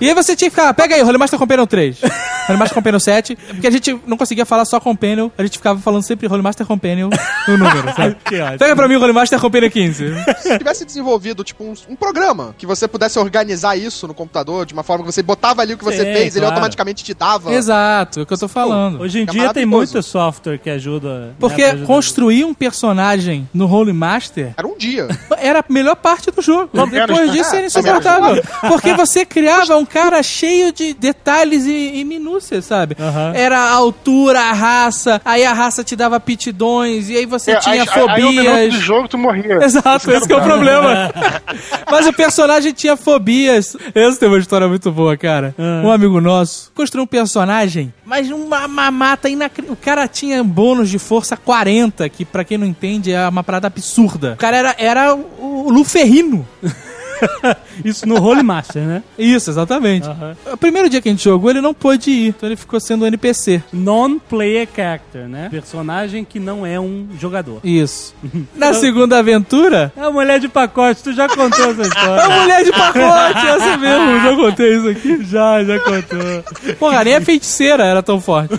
E aí você tinha que ficar, pega aí, Holy Master Companion 3, Holy Master Companion 7, porque a gente não conseguia falar só Companion, a gente ficava falando sempre Holy Master Companion no número, sabe? Pega pra mim o Holy Master Companion 15. Se tivesse desenvolvido, tipo, um, um programa que você pudesse organizar isso no computador de uma forma que você botava ali o que você Sim, fez, ele claro. automaticamente te dava. Exato, é o que eu tô falando. Hoje em É dia tem muito software que ajuda. né, Porque pra construir um personagem no Holy Master Era um dia. era a melhor parte do jogo. Menos, Depois né? disso era É, insuportável. Porque você criava um cara cheio de detalhes e, e minúcias, sabe? Era a altura, a raça, aí a raça te dava aptidões, e aí você É, tinha aí, aí, um minuto fobias. de jogo tu morria. Exato, esse que é o problema. Mas o personagem tinha fobias. Essa tem uma história muito boa, cara. Ah. Um amigo nosso construiu um personagem, mas uma mamata inacreditável. O cara tinha bônus de força 40, que pra quem não entende é uma parada absurda. O cara era, era o Luferrino. Isso no Holy Master, né? Isso, exatamente. Aham. O primeiro dia que a gente jogou, ele não pôde ir, então ele ficou sendo um NPC. Non-player character, né? Personagem que não é um jogador. Isso. Na segunda aventura, É a mulher de pacote, tu já contou essa a história. mulher de pacote, essa mesmo, já contei isso aqui. já, já contou. Porra, nem a feiticeira era tão forte.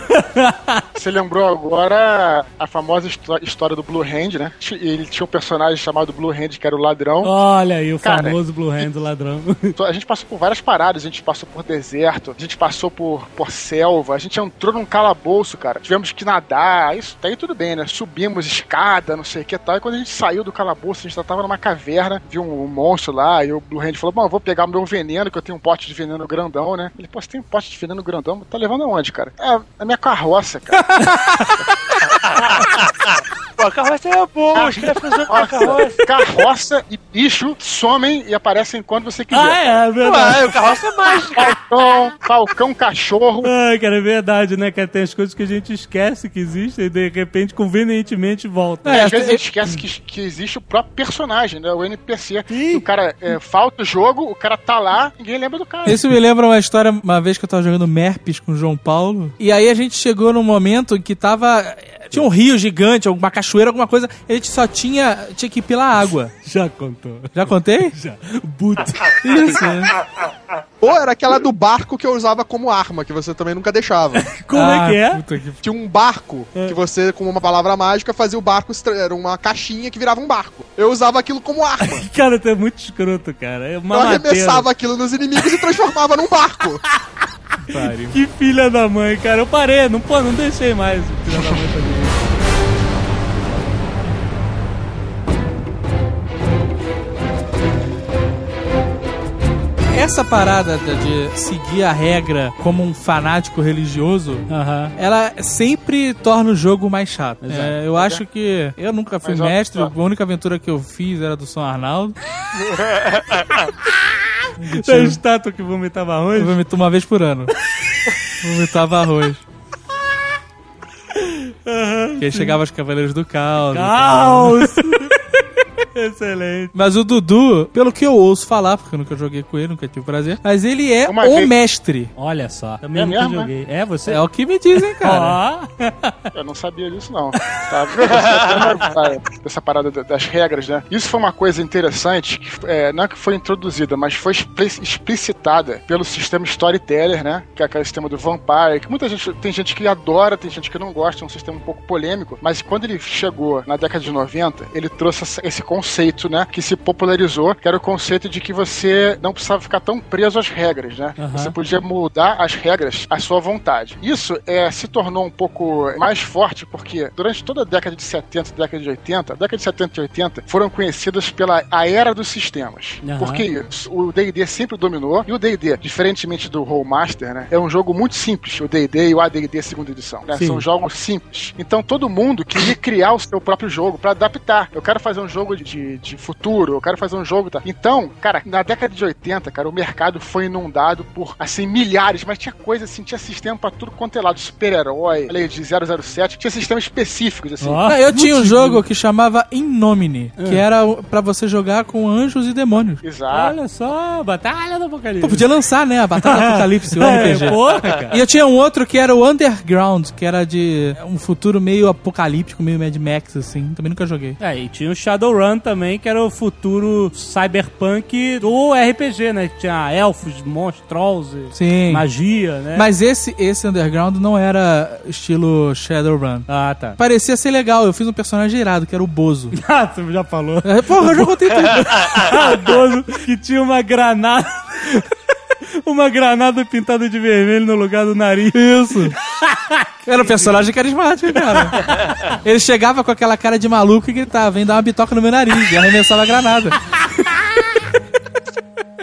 Você lembrou agora a famosa histó- história do Blue Hand, né? Ele tinha um personagem chamado Blue Hand, que era o ladrão. Olha aí o Cara, famoso Blue Hand do ladrão. A gente passou por várias paradas, a gente passou por deserto, a gente passou por, por selva, a gente entrou num calabouço, cara. Tivemos que nadar, isso daí tudo bem, né? Subimos escada, não sei o que e tal. E quando a gente saiu do calabouço, a gente já tava numa caverna, viu um, um monstro lá, e o Blue Hand falou: Bom, eu vou pegar o meu veneno, que eu tenho um pote de veneno grandão, né? Ele, pô, você tem um pote de veneno grandão? Tá levando aonde, cara? É, a minha carroça, cara. Pô, a carroça é boa, os caras ficam usando a carroça. Carroça e bicho somem e aparecem quando você quiser. ah, é, é verdade. Ué, o carroça é mágica. Falcão, falcão, cachorro. Ai, cara, é verdade, né? Que tem as coisas que a gente esquece que existem e de repente, convenientemente, volta. É, às vezes a é- gente esquece que, que existe o próprio personagem, né? O NPC. O cara é, falta o jogo, o cara tá lá, ninguém lembra do cara. Isso me lembra uma história, uma vez que eu tava jogando Merpes com o João Paulo. E aí a gente chegou num momento em que tava. Tinha um rio gigante, alguma cachoeira, alguma coisa. A gente só tinha, tinha que ir pela água. Já contou. Já contei? Já. Buta. Isso, né? Ou era aquela do barco que eu usava como arma, que você também nunca deixava. Como Ah, é que é? puta que- Tinha um barco que você, com uma palavra mágica, fazia o barco. estra- Era uma caixinha que virava um barco. Eu usava aquilo como arma. Cara, tu é muito escroto, cara. É uma Eu arremessava aquilo nos inimigos e transformava num barco. Pariu. Que filha da mãe, cara. Eu parei, não, pô, não deixei mais o filho da mãe isso. Essa parada de seguir a regra como um fanático religioso. Aham. Ela sempre torna o jogo mais chato. É, eu acho que. Eu nunca fui Mas, mestre, a única aventura que eu fiz era do São Arnaldo. É a estátua que vomitava Eu arroz? vomito uma vez por ano. Vomitava arroz. que aí chegava os Cavaleiros do Caos. Caos! Excelente. Mas o Dudu, pelo que eu ouço falar, porque eu nunca joguei com ele, nunca tive prazer, mas ele é Uma o vez- mestre. Olha só. Também É nunca mesmo, joguei. É, você? É o que me dizem, cara. Ó. Eu não sabia disso, não. Tá? Essa- Essa parada da- das regras, né? Isso foi uma coisa interessante, que, é, não é que foi introduzida, mas foi expli- explicitada pelo sistema Storyteller, né? Que é aquele sistema do Vampire, que muita gente, tem gente que adora, tem gente que não gosta, é um sistema um pouco polêmico, mas quando ele chegou na década de 90, ele trouxe esse conceito, né? Que se popularizou, que era o conceito de que você não precisava ficar tão preso às regras, né? Aham. Você podia mudar as regras à sua vontade. Isso é, se tornou um pouco mais forte porque durante toda a década de 70 e década de 80, a década de 70 e 80 foram conhecidas pela a era dos sistemas. Aham. Por que isso? O D&D sempre dominou e o D&D, diferentemente do Rollmaster, né, é um jogo muito simples, o D&D e o AD&D segunda edição. né? São jogos simples. Então todo mundo queria criar o seu próprio jogo pra adaptar. Eu quero fazer um jogo de- de, de futuro, eu quero fazer um jogo... Tá? Então, cara, na década de 80, cara, o mercado foi inundado por, assim, milhares, mas tinha coisa assim, tinha sistema pra tudo quanto é lado, super-herói, lei de 007, tinha sistemas específicos, assim. Ó. Ah, eu tinha um jogo que chamava Innomine, que era pra você jogar com anjos e demônios. Exato. Olha só, Batalha do Apocalipse. Pô, podia lançar, né? A Batalha do Apocalipse, o RPG. É, porra, cara. E eu tinha um outro que era o Underground, que era de um futuro meio apocalíptico, meio Mad Max, assim. Também nunca joguei. É, e tinha o Shadowrun também, que era o futuro cyberpunk do RPG, né? Que tinha elfos, monstros, trolls, Sim. magia, né? Mas esse, esse Underground não era estilo Shadowrun. Ah, tá. Parecia ser legal, eu fiz um personagem irado, que era o Bozo. Ah, você já falou. É, Porra, eu já contei tudo. Ah, o Bozo que tinha uma granada. Uma granada pintada de vermelho no lugar do nariz. Isso. Era um personagem carismático, cara. Ele chegava com aquela cara de maluco e gritava, vem dar uma bitoca no meu nariz, e arremessava a granada.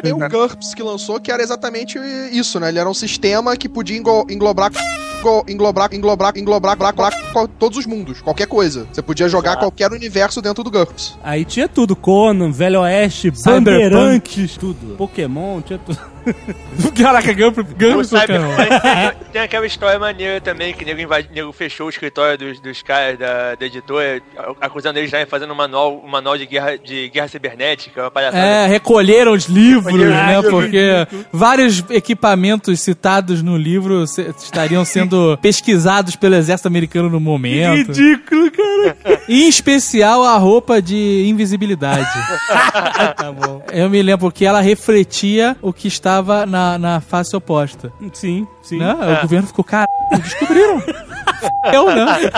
Tem o GURPS que lançou, que era exatamente isso, né? Ele era um sistema que podia englo- englobar. englo- Englobar, englobar, englobar, englobar todos os mundos, qualquer coisa. Você podia jogar qualquer universo dentro do GURPS. Aí tinha tudo: Conan, Velho Oeste, Cyberpunk. Bandeirantes, tudo. Pokémon, tinha tudo. Caraca, Gump, Gump, Cyberpunk tem, aquela história maneira também, que nego, invadi, nego fechou o escritório dos, dos caras da, da editora, acusando eles de estarem fazendo um manual, um manual de guerra, de guerra cibernética, uma palhaçada. É, recolheram os livros, Recolheram né? livros. Porque vários equipamentos citados no livro estariam sendo pesquisados pelo exército americano no momento. Ridículo, cara. Em especial a roupa de invisibilidade. tá bom. Eu me lembro que ela refletia o que estava na, na face oposta. Sim, sim. Né? O governo ficou, cara, descobriram. Eu, né?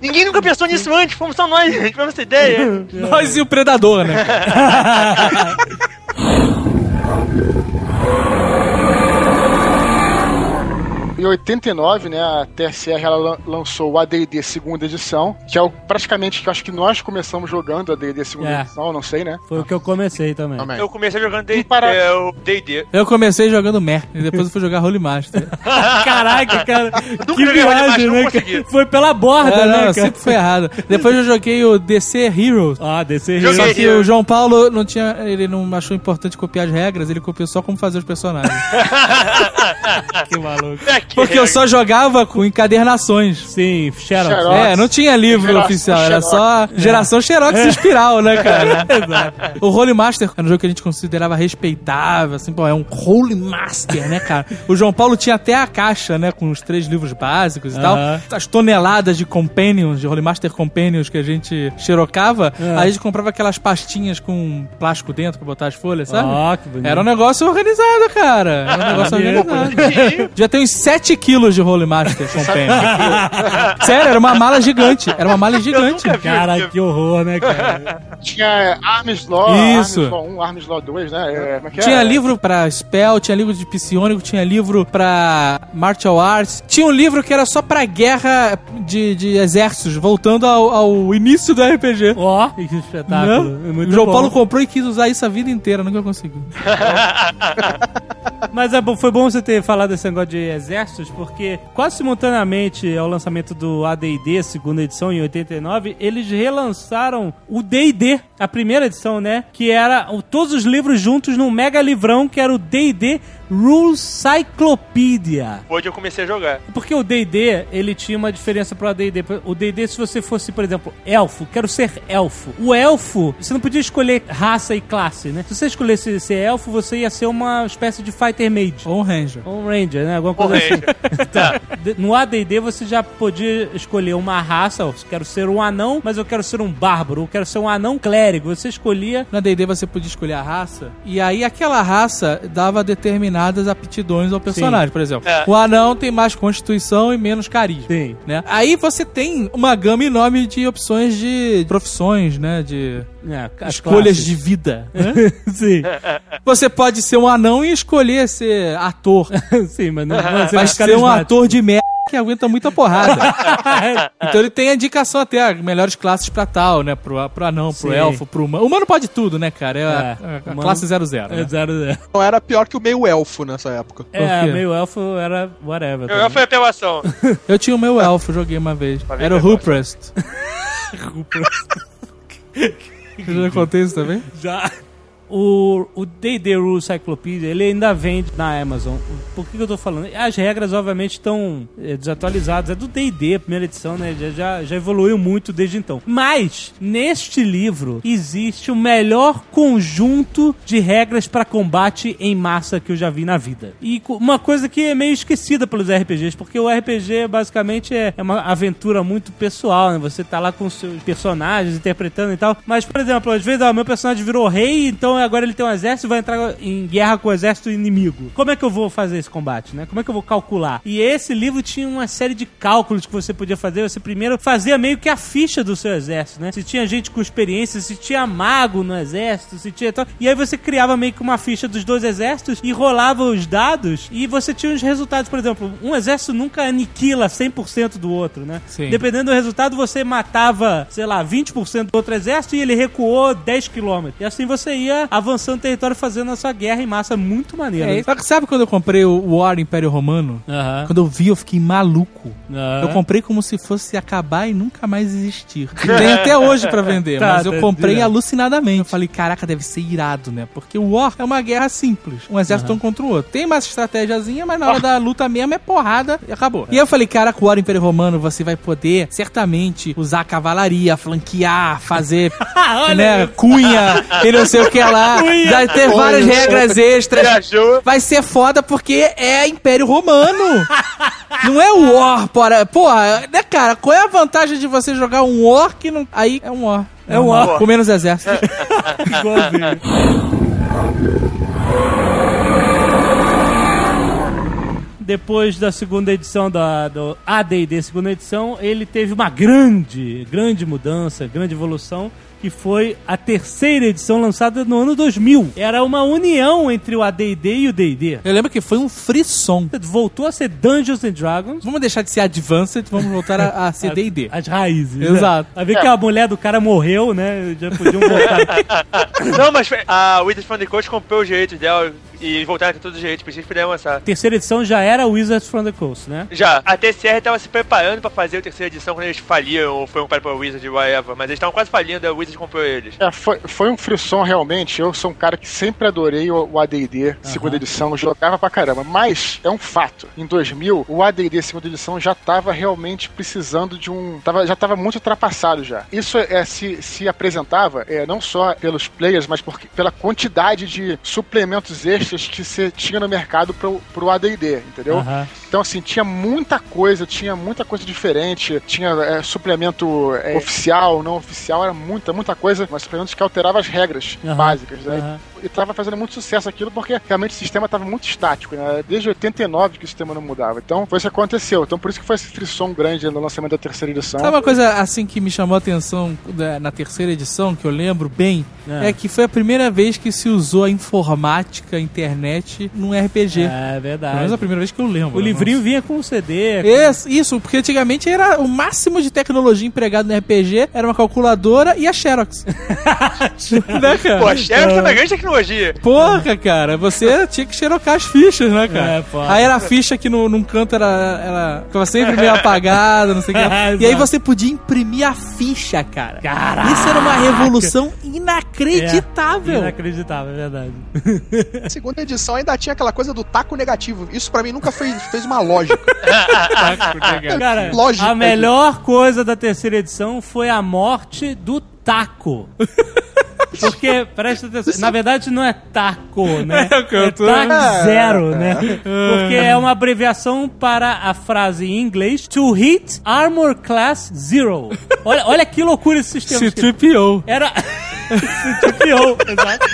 Ninguém nunca pensou nisso antes, fomos só nós, tivemos essa ideia. Nós e o predador, né? Em 89, né, a TSR ela lan- lançou o AD&D segunda edição, que é o, praticamente que eu acho que nós começamos jogando AD&D segunda É. edição, não sei, né? Foi o que eu comecei também. Também. Eu comecei jogando D&D, Para- é. Eu comecei jogando Mer, e depois eu fui jogar Holy Master. Caraca, cara. que viagem, né? cara? Foi pela borda, É, né, não, cara? sempre foi errado. Depois eu joguei o DC Heroes. Ah, DC Joguei. Só Heroes. que o João Paulo não tinha. Ele não achou importante copiar as regras, ele copiou só como fazer os personagens. Que maluco. É Porque eu só jogava com encadernações. Sim, Xerox. Xerox. É, não tinha livro Geração oficial, era Xerox. só geração Xerox e espiral, né, cara? Exato. O Holy Master era um jogo que a gente considerava respeitável, assim, pô, é um Holy Master, né, cara? O João Paulo tinha até a caixa, né, com os três livros básicos e Aham. tal. As toneladas de Companions, de Holy Master Companions que a gente xerocava, É. aí a gente comprava aquelas pastinhas com plástico dentro pra botar as folhas, sabe? Ó, que bonito. Era um negócio organizado, cara. Era um negócio organizado. Devia ter uns 7 quilos de Holy Master. Sério, era uma mala gigante. Era uma mala gigante. vi. Cara, que horror, né, cara? Tinha Arms Law, Isso. Arms Law 1, Arms Law 2, né? É, é que Tinha é? livro pra spell, tinha livro de psionico, tinha livro pra martial arts. Tinha um livro que era só pra guerra de, de exércitos, voltando ao, ao início do RPG. Ó, que espetáculo. Né? É muito o João bom. Paulo comprou e quis usar isso a vida inteira, nunca conseguiu. Mas é foi bom você ter falado desse negócio de porque quase simultaneamente ao lançamento do AD&D, segunda edição, em 89, eles relançaram o D&D, a primeira edição, né? Que era todos os livros juntos num mega livrão, que era o D&D Rules Cyclopedia. Hoje eu comecei a jogar. Porque o D&D, ele tinha uma diferença pro AD&D. O D&D, se você fosse, por exemplo, elfo, quero ser elfo. O elfo, você não podia escolher raça e classe, né? Se você escolhesse ser elfo, você ia ser uma espécie de fighter mage. Ou um ranger. Ou um ranger, né? Alguma Ou coisa assim. Tá. No AD&D você já podia escolher uma raça, eu quero ser um anão, mas eu quero ser um bárbaro, eu quero ser um anão clérigo. Você escolhia Na D&D você podia escolher a raça, e aí aquela raça dava determinadas aptidões ao personagem, por exemplo. É. O anão tem mais constituição e menos carisma. Sim. Né? Aí você tem uma gama enorme de opções de profissões, né? De é, as escolhas classes. de vida. né? Sim. você pode ser um anão e escolher ser ator. Sim, mas não vai ser Vai mais ser um ator de merda que aguenta muita porrada. então ele tem a indicação até, ah, melhores classes pra tal, né? Pro, pro anão, pro Sim. elfo, pro humano. O humano pode tudo, né, cara? É, a, É, a- a humano- classe 00. É Né? zero, zero. Não era pior que o meio elfo nessa época. É, meio elfo era whatever. Eu foi apelação. Eu tinha o meu elfo, joguei uma vez. Era o que eu Ruprest. Eu já contei isso também? Já. O D&D Rule Cyclopedia, ele ainda vende na Amazon. Por que, que eu tô falando? As regras, obviamente, estão é, desatualizadas. É do D&D, primeira edição, né? Já, já, evoluiu muito desde então. Mas, neste livro, existe o melhor conjunto de regras para combate em massa que eu já vi na vida. E uma coisa que é meio esquecida pelos RPGs, porque o RPG, basicamente, é, é uma aventura muito pessoal, né? Você tá lá com seus personagens, interpretando e tal. Mas, por exemplo, às vezes, ó, meu personagem virou rei, então agora ele tem um exército e vai entrar em guerra com o exército inimigo. Como é que eu vou fazer esse combate, né? Como é que eu vou calcular? E esse livro tinha uma série de cálculos que você podia fazer. Você primeiro fazia meio que a ficha do seu exército, né? Se tinha gente com experiência, se tinha mago no exército, se tinha tal. E aí você criava meio que uma ficha dos dois exércitos e rolava os dados e você tinha os resultados. Por exemplo, um exército nunca aniquila 100% do outro, né? Sim. Dependendo do resultado, você matava, sei lá, 20% do outro exército e ele recuou 10 km. E assim você ia avançando o território fazendo a sua guerra em massa muito maneira. É, só que sabe quando eu comprei o War Império Romano? Quando eu vi, eu fiquei maluco. Eu comprei como se fosse acabar e nunca mais existir. Tem até hoje pra vender, Tá, mas eu tá, comprei alucinadamente. Eu falei, caraca, deve ser irado, né? Porque o War é uma guerra simples. Um exército um contra o outro. Tem mais estratégiazinha, mas na hora da luta mesmo é porrada e acabou. E eu falei, caraca, o War Império Romano você vai poder, certamente, usar cavalaria, flanquear, fazer né, cunha e não sei o que lá. Cunha. Vai ter várias regras extras. Viajou. Vai ser foda porque é Império Romano. Não é War, porra. Porra, né, cara? Qual é a vantagem de você jogar um War que não. Aí é um War. É um War. Com menos exército. Igualzinho. Depois da segunda edição da, do AD&D, segunda edição, ele teve uma grande, grande mudança, grande evolução, que foi a terceira edição lançada no ano 2000. Era uma união entre o AD&D e o D&D. Eu lembro que foi um frisson. Voltou a ser Dungeons and Dragons. Vamos deixar de ser Advanced, vamos voltar a, a ser D&D. As raízes. Exato. Né? A ver que a mulher do cara morreu, né? Já podiam voltar. Não, mas a Wizards from the Coast comprou os direitos dela e voltaram a ter todos os direitos, por isso que eles puderam lançar. terceira edição já era Wizards from the Coast, né? Já, a TCR tava se preparando pra fazer a terceira edição quando eles faliam ou foram para pra Wizard, whatever, mas eles estavam quase falindo, a Wizard comprou eles. É, foi, foi um frisson realmente. Eu sou um cara que sempre adorei o, o AD&D segunda edição, eu jogava pra caramba. Mas é um fato. Em 2000, o AD&D segunda edição já tava realmente precisando de um, tava, já tava muito ultrapassado já. Isso é, se, se apresentava é, não só pelos players, mas porque, pela quantidade de suplementos extras que você tinha no mercado pro, pro AD&D, entendeu? Aham. Então, assim, tinha muita coisa, tinha muita coisa diferente, tinha é, suplemento é, oficial, não oficial, era muita, muita coisa, mas suplementos que alteravam as regras Aham, básicas, né? aham. E tava fazendo muito sucesso aquilo porque realmente o sistema tava muito estático, né? Desde 89 que o sistema não mudava. Então, foi isso que aconteceu. Então, por isso que foi esse frisson grande no lançamento da terceira edição. Sabe uma coisa assim que me chamou a atenção da- na terceira edição, que eu lembro bem, É. é. que foi a primeira vez que se usou a informática, a internet, num RPG. É Pelo menos verdade. a primeira vez que eu lembro. O né? livrinho vinha com um CD. Isso, isso, porque antigamente era o máximo de tecnologia empregado no RPG era uma calculadora e a Xerox. né, cara? Pô, a Xerox é uma grande tecnologia. Porra, cara, você tinha que xerocar as fichas, né, cara? É, aí era a ficha que no, num canto era, era. ficava sempre meio apagada, não sei o que. e aí você podia imprimir a ficha, cara. Caraca. Isso era uma revolução É, inacreditável. inacreditável, é verdade. A segunda edição ainda tinha aquela coisa do taco negativo. Isso pra mim nunca fez, fez uma lógica. Cara, Lógica. a melhor coisa da terceira edição foi a morte do taco. Porque, presta atenção, na verdade não é taco, né? É o que eu É tô- tac zero, né? Porque é uma abreviação para a frase em inglês To hit Armor Class Zero. Olha, olha que loucura esse sistema. Se tripiou. Era. Se tripiou, exato.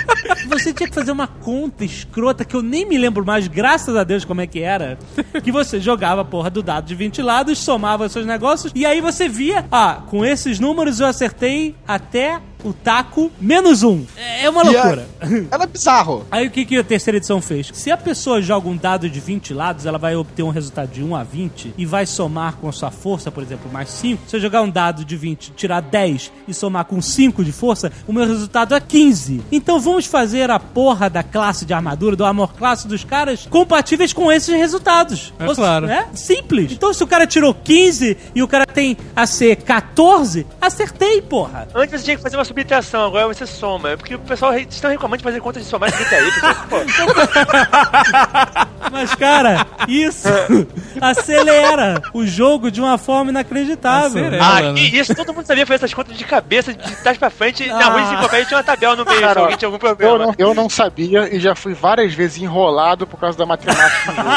Você tinha que fazer uma conta escrota que eu nem me lembro mais, graças a Deus, como é que era. Que você jogava a porra do dado de 20 lados, somava os seus negócios, e aí você via, ah, com esses números eu acertei até o taco menos um. É uma E a- loucura. Era bizarro. Aí o que, que a terceira edição fez? Se a pessoa joga um dado de 20 lados, ela vai obter um resultado de 1 a 20 e vai somar com a sua força, por exemplo, mais 5. Se eu jogar um dado de 20, tirar 10 e somar com 5 de força, o meu resultado é 15. Então vamos fazer a porra da classe de armadura, do armor classe dos caras, compatíveis com esses resultados. É Ou- claro. né? Simples. Então se o cara tirou 15 e o cara tem a ser 14, acertei, porra. Antes você tinha que fazer uma subtração, agora você soma. É Porque o pessoal estão reclamando de fazer contas de somar e aí. Mas, cara, isso acelera o jogo de uma forma inacreditável. Acelera. ah, Ela, né? que isso, todo mundo sabia fazer essas contas de cabeça, de trás pra frente. Na Ah. rua de enciclopédia tinha uma tabela no meio, se Cara, alguém tinha algum Eu problema. não, eu não sabia e já fui várias vezes enrolado por causa da matemática do jogo,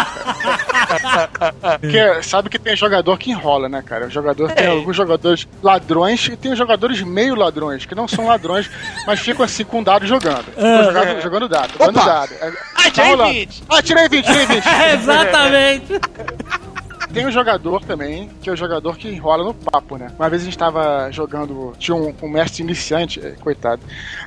cara. Porque sabe que tem jogador que enrola, né, cara? O jogador tem É. alguns jogadores ladrões e tem os jogadores meio ladrões, que não são ladrões, mas ficam assim com dado jogando. Ficam jogando, jogando dado, jogando Opa! dado. É, Ah, tá tirei rolando. 20. Ah, tirei 20, tirei 20. Exatamente. Tem um jogador também, que é o jogador que enrola no papo, né? Uma vez a gente tava jogando, tinha um, um mestre iniciante, eh, coitado.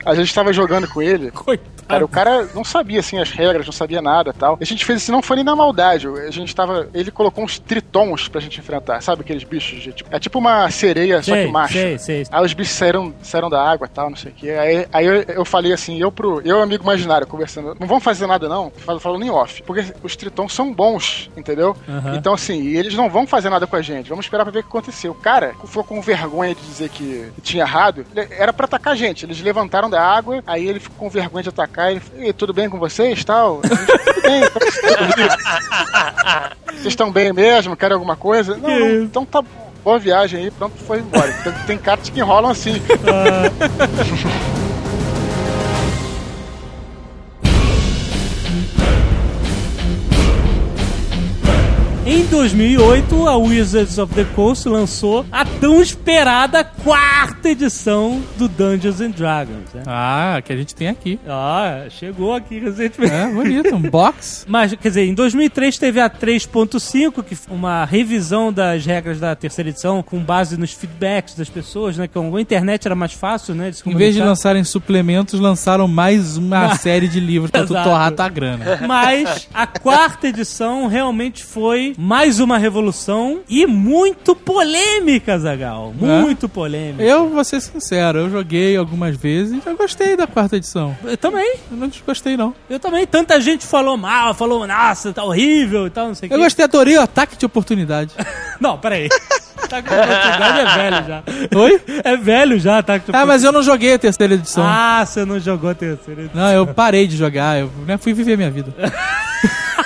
A gente tava jogando com ele. Cara, o cara não sabia assim as regras, não sabia nada tal. E a gente fez assim, não foi nem na maldade. A gente tava. Ele colocou uns tritons pra gente enfrentar, sabe? Aqueles bichos de, tipo, É tipo uma sereia, só que Sei, macho. sei, sei. Aí os bichos saíram, saíram da água e tal, não sei o que. Aí, aí eu, eu falei assim, eu pro. Eu, amigo imaginário, conversando, não vamos fazer nada, não, fal- falando em off. Porque os tritons são bons, entendeu? Então, assim, e eles não vão fazer nada com a gente. Vamos esperar pra ver o que aconteceu. O cara ficou com vergonha de dizer que tinha errado. Era pra atacar a gente. Eles levantaram da água, aí ele ficou com vergonha de atacar. Ele falou, "E, tudo bem com vocês tal? Tudo bem, tudo bem. Vocês estão bem mesmo? Querem alguma coisa? Não, não, então tá bom. Boa viagem aí, pronto, foi embora. Tem, tem cartas que enrolam assim. Em 2008, a Wizards of the Coast lançou a tão esperada quarta edição do Dungeons and Dragons. Né? Ah, que a gente tem aqui. Ah, chegou aqui recentemente. É, bonito, um box. Mas, quer dizer, em 2003 teve a 3.5, que foi uma revisão das regras da terceira edição com base nos feedbacks das pessoas, né? Que a internet era mais fácil, né? Em vez de lançarem suplementos, lançaram mais uma série de livros pra tu torrar tua grana. Mas a quarta edição realmente foi mais uma revolução e muito polêmica, Zagal. Muito polêmica. Eu vou ser sincero, eu joguei algumas vezes e eu gostei da quarta edição. Eu também, Eu não desgostei, não. eu também. Tanta gente falou mal, falou, nossa, tá horrível e tal, não sei o Eu quê. gostei, adorei o ataque de oportunidade. Não, peraí. Ataque de oportunidade é velho já. Oi? É velho já, ataque de Ah, mas eu não joguei a terceira edição. Ah, você não jogou a terceira edição. Não, eu parei de jogar, eu né, fui viver minha vida.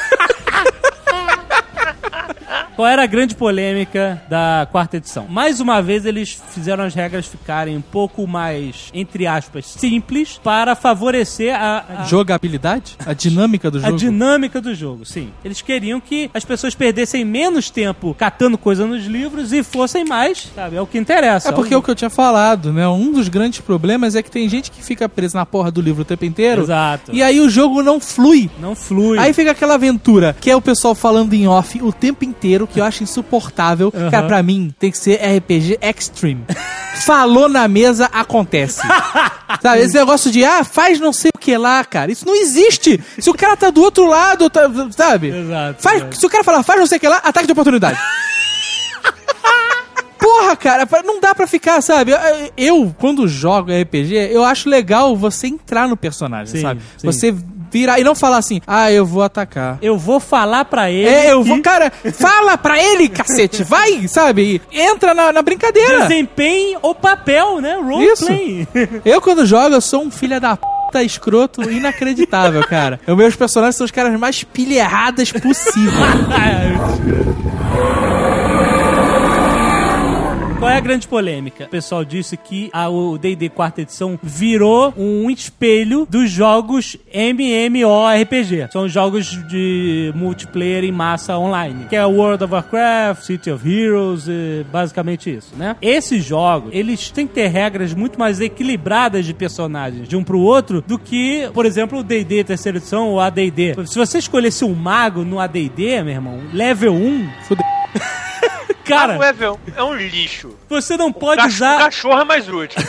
Qual era a grande polêmica da quarta edição? Mais uma vez, eles fizeram as regras ficarem um pouco mais, entre aspas, simples para favorecer a, a- Jogabilidade? A dinâmica do a jogo? dinâmica do jogo, sim. Eles queriam que as pessoas perdessem menos tempo catando coisa nos livros e fossem mais, sabe? É o que interessa. É porque é o que eu tinha falado, né? Um dos grandes problemas é que tem gente que fica presa na porra do livro o tempo inteiro. Exato. E aí o jogo não flui. Não flui. Aí fica aquela aventura, que é o pessoal falando em off o tempo inteiro, que eu acho insuportável. Aham. Cara, pra mim, tem que ser RPG Extreme. Falou na mesa, acontece. Sabe, esse negócio de, ah, faz não sei o que lá, cara. Isso não existe. Se o cara tá do outro lado, tá- sabe? Exato, Faz, exato. se o cara falar, faz não sei o que lá, ataque de oportunidade. Porra, cara, não dá pra ficar, sabe? Eu- Eu, quando jogo RPG, eu acho legal você entrar no personagem, Sim, sabe? sim. Você virar e não falar assim, ah, eu vou atacar. Eu vou falar pra ele. É, eu que vou, cara, fala pra ele, cacete, vai, sabe? Entra na, na brincadeira. Desempenhe o papel, né? Roleplay. Eu, quando jogo, eu sou um filho da puta escroto inacreditável, cara. Os meus personagens são os caras mais pilha erradas possível. Qual é a grande polêmica? O pessoal disse que a- o D&D quarta edição virou um espelho dos jogos MMORPG. São jogos de multiplayer em massa online. Que é World of Warcraft, City of Heroes, e basicamente isso, né? Esses jogos, eles têm que ter regras muito mais equilibradas de personagens de um pro outro do que, por exemplo, o D&D terceira edição ou AD&D. Se você escolhesse um mago no AD&D, meu irmão, level 1... Fudeu. Cara, Ah, o Evel é um lixo. você não pode usar... Cachorro é mais útil.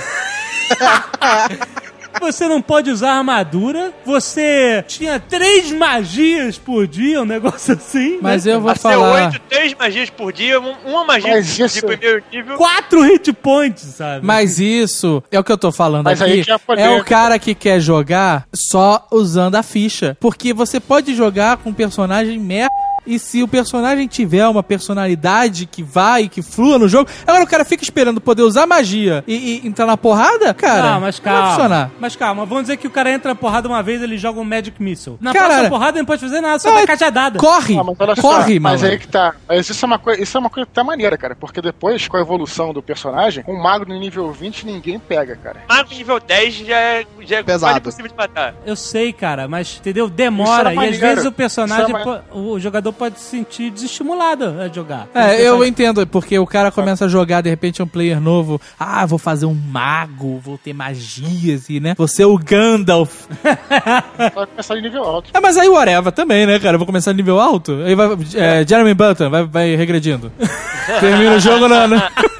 Você não pode usar armadura. Você tinha três magias por dia, um negócio assim. Mas né? eu vou ser falar. oito, três magias por dia, um- uma magia Mas de isso- primeiro nível. Quatro hit points, sabe? Mas isso é o que eu tô falando Mas aqui. é É o cara que quer jogar só usando a ficha. Porque você pode jogar com um personagem merda. E se o personagem tiver uma personalidade que vai, que flua no jogo, agora o cara fica esperando poder usar magia e, e entrar na porrada, cara. Ah, mas não vai calma. funcionar. Mas calma, vamos dizer que o cara entra na porrada uma vez, ele joga um Magic Missile. Na Cara, próxima porrada ele não pode fazer nada, só Ah, vai cajadada. Corre! Ah, mas corre, mas mano. aí que tá. Mas isso é uma coisa, isso é uma coisa que tá maneira, cara. Porque depois, com a evolução do personagem, um mago no nível 20 ninguém pega, cara. Mago nível 10 já é, já é Pesado. quase impossível de matar. Eu sei, cara, mas entendeu? Demora. É e às vezes o personagem, Isso é o jogador pode se sentir desestimulado a jogar. É, eu entendo, porque o cara começa a jogar, de repente, um player novo. Ah, vou fazer um mago, vou ter magias e, né? Você é o Gandalf. Vai começar de nível alto. É, mas aí o Areva também, né, cara? Eu vou começar no nível alto. Aí vai. É, Jeremy Button vai, vai regredindo. Termina o jogo na.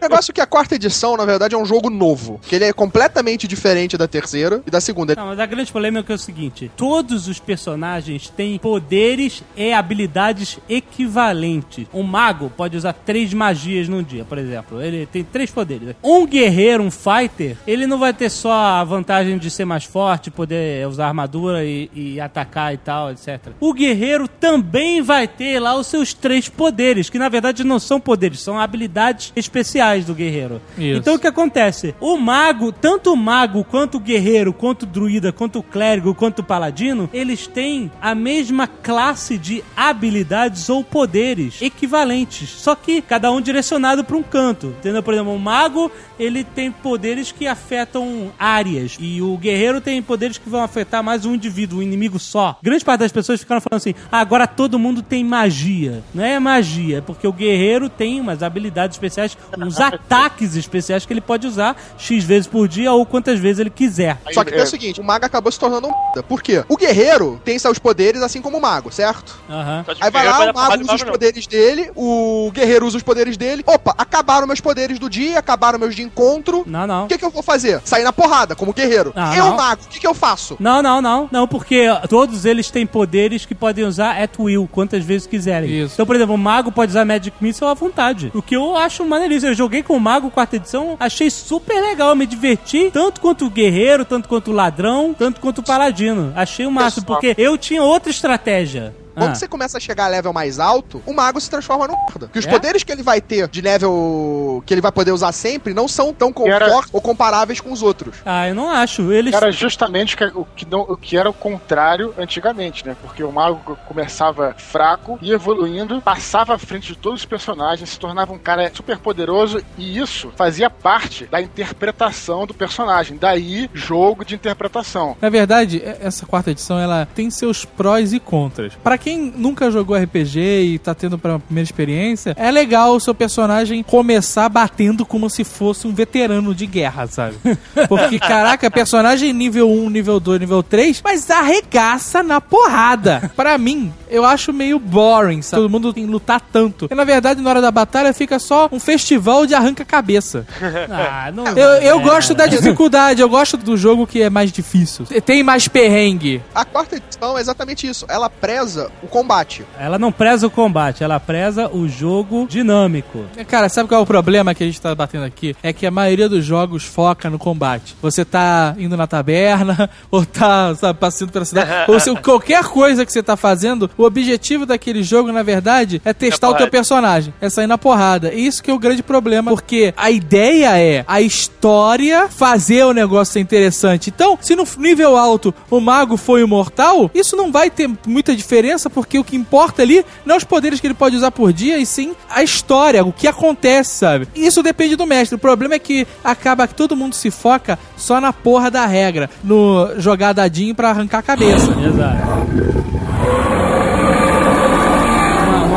negócio é que a quarta edição, na verdade, é um jogo novo. Que ele é completamente diferente da terceira e da segunda. Não, mas a grande polêmica é o seguinte: todos os personagens têm poderes e habilidades equivalentes. Um mago pode usar três magias num dia, por exemplo. Ele tem três poderes. Um guerreiro, um fighter, ele não vai ter só a vantagem de ser mais forte, poder usar armadura e, e atacar e tal, etc. O guerreiro também vai ter lá os seus três poderes, que na verdade não são poderes, são habilidades especiais do guerreiro. Isso. Então o que acontece? O mago, tanto o mago quanto o guerreiro, quanto o druida, quanto o clérigo, quanto o paladino, eles têm a mesma classe de habilidades ou poderes equivalentes, só que cada um direcionado para um canto. Entendeu? Por exemplo, o mago, ele tem poderes que afetam áreas e o guerreiro tem poderes que vão afetar mais um indivíduo, um inimigo só. Grande parte das pessoas ficaram falando assim: "Ah, agora todo mundo tem magia". Não é magia, é porque o guerreiro tem umas habilidades especiais, uns ataques especiais que ele pode usar X vezes por dia ou quantas vezes ele quiser. Só que é o seguinte, o mago acabou se tornando um merda. Por quê? O guerreiro tem seus poderes assim como o mago, certo? Que Aí vai lá, o mago usa os não. poderes dele, o guerreiro usa os poderes dele. Opa, acabaram meus poderes do dia, acabaram meus de encontro. Não, não. O que, que eu vou fazer? Sair na porrada, como guerreiro. Ah, eu, não. mago, o que, que eu faço? Não, não, não. Não, porque todos eles têm poderes que podem usar at will, quantas vezes quiserem. Isso. Então, por exemplo, o mago pode usar Magic Missile à vontade. O que eu acho maneiríssimo. Eu joguei com o mago quarta edição, achei super legal. Me diverti tanto quanto o guerreiro, tanto quanto o ladrão, tanto quanto o paladino. Achei o máximo, porque eu tinha outra estratégia. Quando Ah. você começa a chegar a level mais alto, o mago se transforma num merda. Porque os É? poderes que ele vai ter de level que ele vai poder usar sempre não são tão E era- fortes ou comparáveis com os outros. Ah, eu não acho. Eles. Era justamente o que, não- o que era o contrário antigamente, né? Porque o mago começava fraco e evoluindo, passava à frente de todos os personagens, se tornava um cara super poderoso e isso fazia parte da interpretação do personagem. Daí, jogo de interpretação. Na verdade, essa quarta edição ela tem seus prós e contras. Pra quem nunca jogou RPG e tá tendo pra primeira experiência, é legal o seu personagem começar batendo como se fosse um veterano de guerra, sabe? Porque, caraca, personagem nível 1, nível 2, nível 3, mas arregaça na porrada. Pra mim, eu acho meio boring, sabe? Todo mundo tem que lutar tanto. E na verdade, na hora da batalha, fica só um festival de arranca-cabeça. Ah, não. Eu, eu é. gosto da dificuldade, eu gosto do jogo que é mais difícil. Tem mais perrengue. A quarta edição é exatamente isso. Ela preza o combate. Ela não preza o combate, ela preza o jogo dinâmico. Cara, sabe qual é o problema que a gente tá batendo aqui? É que a maioria dos jogos foca no combate. Você tá indo na taberna, ou tá, sabe, passando pela cidade, ou se, qualquer coisa que você tá fazendo, o objetivo daquele jogo, na verdade, é testar o teu personagem, é sair na porrada. E isso que é o grande problema, porque a ideia é a história fazer o negócio ser interessante. Então, se no nível alto o mago foi imortal, isso não vai ter muita diferença, porque o que importa ali não é os poderes que ele pode usar por dia, e sim a história, o que acontece, sabe? Isso depende do mestre. O problema é que acaba que todo mundo se foca só na porra da regra, no jogar dadinho pra arrancar a cabeça. Exato.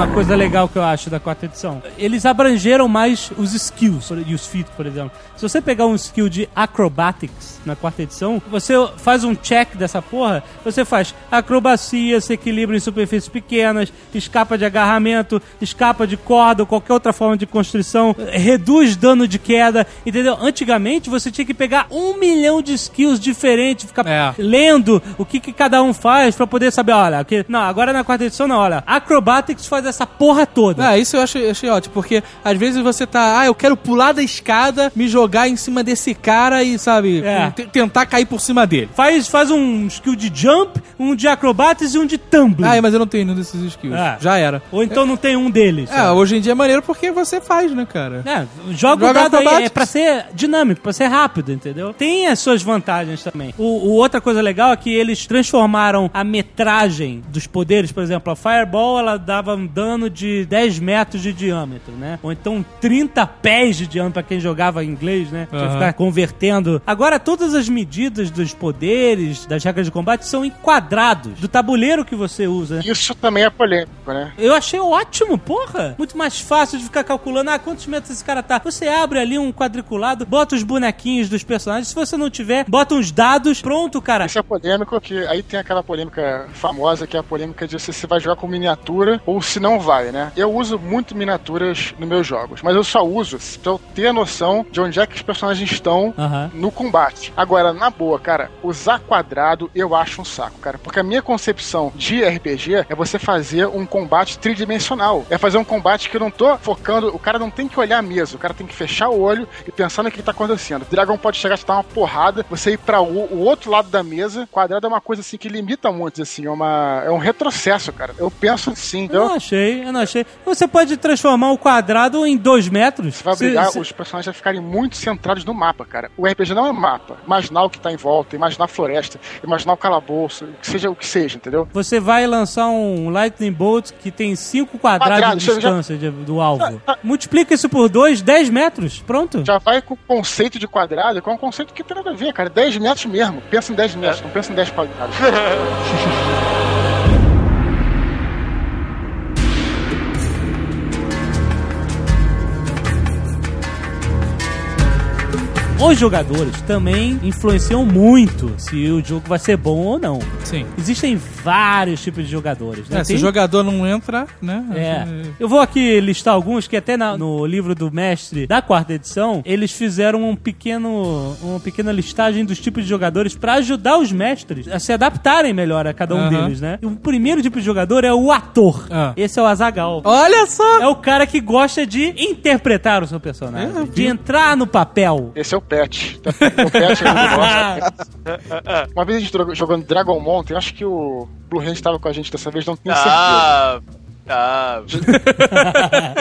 Uma, coisa legal que eu acho da quarta edição. Eles abrangeram mais os skills e os feats, por exemplo. Se você pegar um skill de acrobatics na quarta edição, você faz um check dessa porra, você faz acrobacia, se equilibra em superfícies pequenas, escapa de agarramento, escapa de corda ou qualquer outra forma de construção, reduz dano de queda, entendeu? Antigamente você tinha que pegar um milhão de skills diferentes, ficar É. lendo o que, que cada um faz pra poder saber, olha, que, não, agora na quarta edição não, olha, Acrobatics faz essa porra toda. Ah, isso eu achei, achei ótimo, porque às vezes você tá, ah, eu quero pular da escada, me jogar em cima desse cara e, sabe, É. te- tentar cair por cima dele. Faz, faz um skill de jump, um de acrobatics e um de tumbling. Ah, mas eu não tenho nenhum desses skills. É. Já era. Ou então não tem um deles. É, hoje em dia é maneiro porque você faz, né, cara? É, joga o Joga dado aí, é pra ser dinâmico, pra ser rápido, entendeu? Tem as suas vantagens também. O, o outra coisa legal é que eles transformaram a metragem dos poderes, por exemplo, a Fireball ela dava um dano de 10 metros de diâmetro, né? Ou então 30 pés de diâmetro pra quem jogava em inglês, né? Tinha que Aham. ficar convertendo. Agora todas as medidas dos poderes, das regras de combate são em quadrados do tabuleiro que você usa. né? Isso também é polêmico, né? Eu achei ótimo, porra. Muito mais fácil de ficar calculando, ah, quantos metros esse cara tá. Você abre ali um quadriculado, bota os bonequinhos dos personagens. Se você não tiver, bota uns dados, pronto, cara. Isso é polêmico, que aí tem aquela polêmica famosa, que é a polêmica de se você vai jogar com miniatura ou se não vai, né? Eu uso muito miniaturas nos meus jogos, mas eu só uso pra eu ter a noção de onde é que os personagens estão no combate. Agora, na boa, cara, usar quadrado eu acho um saco, cara. Porque a minha concepção de RPG é você fazer um combate tridimensional. É fazer um combate que eu não tô focando. O cara não tem que olhar a mesa, o cara tem que fechar o olho e pensar no que tá acontecendo. O dragão pode chegar te dar uma porrada, você ir pra o, o outro lado da mesa. Quadrado é uma coisa assim que limita muito, assim. É, uma, é um retrocesso, cara. Eu penso assim, Eu não entendeu? Achei, eu não achei. Você pode transformar o quadrado em dois metros. Você vai obrigar se- os personagens a ficarem muito centrados no mapa, cara. O RPG não é mapa. Imaginar o que tá em volta, imaginar a floresta, imaginar o calabouço, que seja o que seja, entendeu? Você vai lançar um Lightning Bolt que tem 5 quadrados Quadrado, de já- distância de- do alvo. Já- já- Multiplica isso por 2, 10 metros. Pronto. Já vai com o conceito de quadrado, que é um conceito que tem nada a ver, cara. 10 metros mesmo. Pensa em 10 metros, não pensa em 10 quadrados. Os jogadores também influenciam muito se o jogo vai ser bom ou não. Sim. Existem vários tipos de jogadores. Né? É, se Tem- o jogador não entra, né? É. Eu vou aqui listar alguns que até na- no livro do mestre da quarta edição, eles fizeram um pequeno, uma pequena listagem dos tipos de jogadores pra ajudar os mestres a se adaptarem melhor a cada um deles, né? E o primeiro tipo de jogador é o ator. Ah. Esse é o Azagal. Olha só! É o cara que gosta de interpretar o seu personagem, É, de entrar no papel. Esse é o Pet. O Pet é. Uma vez a gente jogando Dragon Mountain, eu acho que o Blue Hand estava com a gente dessa vez, não tenho certeza. Ah,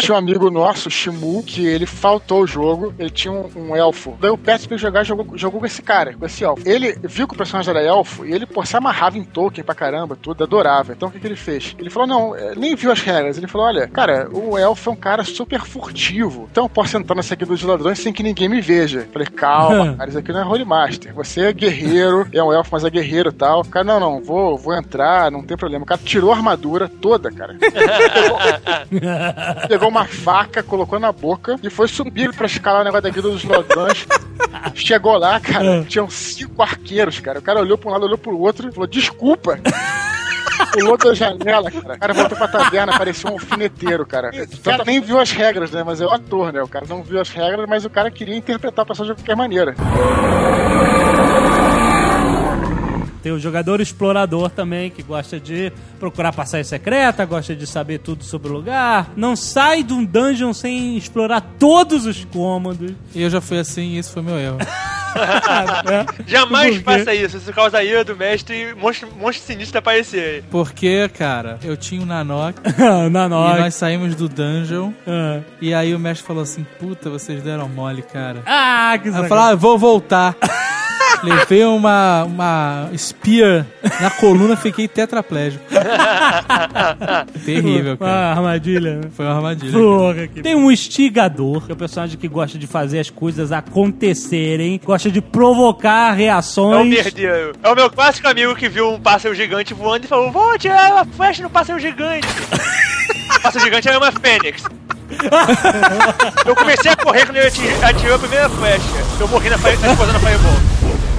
Tinha um amigo nosso, Shimu, que ele faltou o jogo, ele tinha um, um elfo. Daí o Pet veio jogar e jogou, jogou com esse cara, com esse elfo. Ele viu que o personagem era elfo e ele, pô, se amarrava em Tolkien pra caramba, tudo, adorava. Então o que, que ele fez? Ele falou, não, eh, nem viu as regras. Ele falou, olha, cara, o elfo é um cara super furtivo, então eu posso entrar nessa aqui dos ladrões sem que ninguém me veja. Falei, calma, cara, isso aqui não é Holy Master. Você é guerreiro, é um elfo, mas é guerreiro e tal. Cara, não, não, vou, vou entrar, não tem problema. O cara tirou a armadura toda, cara. pegou uma faca, colocou na boca e foi subir pra escalar o negócio da guilda dos ladrões. Chegou lá, cara, tinham cinco arqueiros, cara. O cara olhou pra um lado, olhou pro outro e falou: Desculpa. pulou da janela, cara. O cara voltou pra taverna, parecia um alfineteiro, cara. O cara nem viu as regras, né? Mas é o ator, né? O cara não viu as regras, mas o cara queria interpretar o personagem de qualquer maneira. Tem o jogador explorador também, que gosta de procurar passagem secreta, gosta de saber tudo sobre o lugar. Não sai de um dungeon sem explorar todos os cômodos. E eu já fui assim e isso foi meu erro. Jamais Por quê? faça isso. Isso causa a ira do mestre e monstro, monstro sinistro aparecer aí. Porque, cara, eu tinha um Nanok Na e nós saímos do dungeon. Ah. E aí o mestre falou assim: Puta, vocês deram mole, cara. Ah, que eu falei, ah, vou voltar. Levei uma, uma spear na coluna, fiquei tetraplégico. Terrível, cara. Ah, armadilha. né? Foi uma armadilha. Porra, que... Tem um instigador, que é o personagem que gosta de fazer as coisas acontecerem, gosta de provocar É o reações. merdeiro. É o meu clássico amigo que viu um pássaro gigante voando e falou: Vou atirar uma flecha no pássaro gigante. o pássaro gigante era uma fênix. eu comecei a correr quando ele ati- atirou a primeira flecha. Eu morri na, na explosão da Fireball.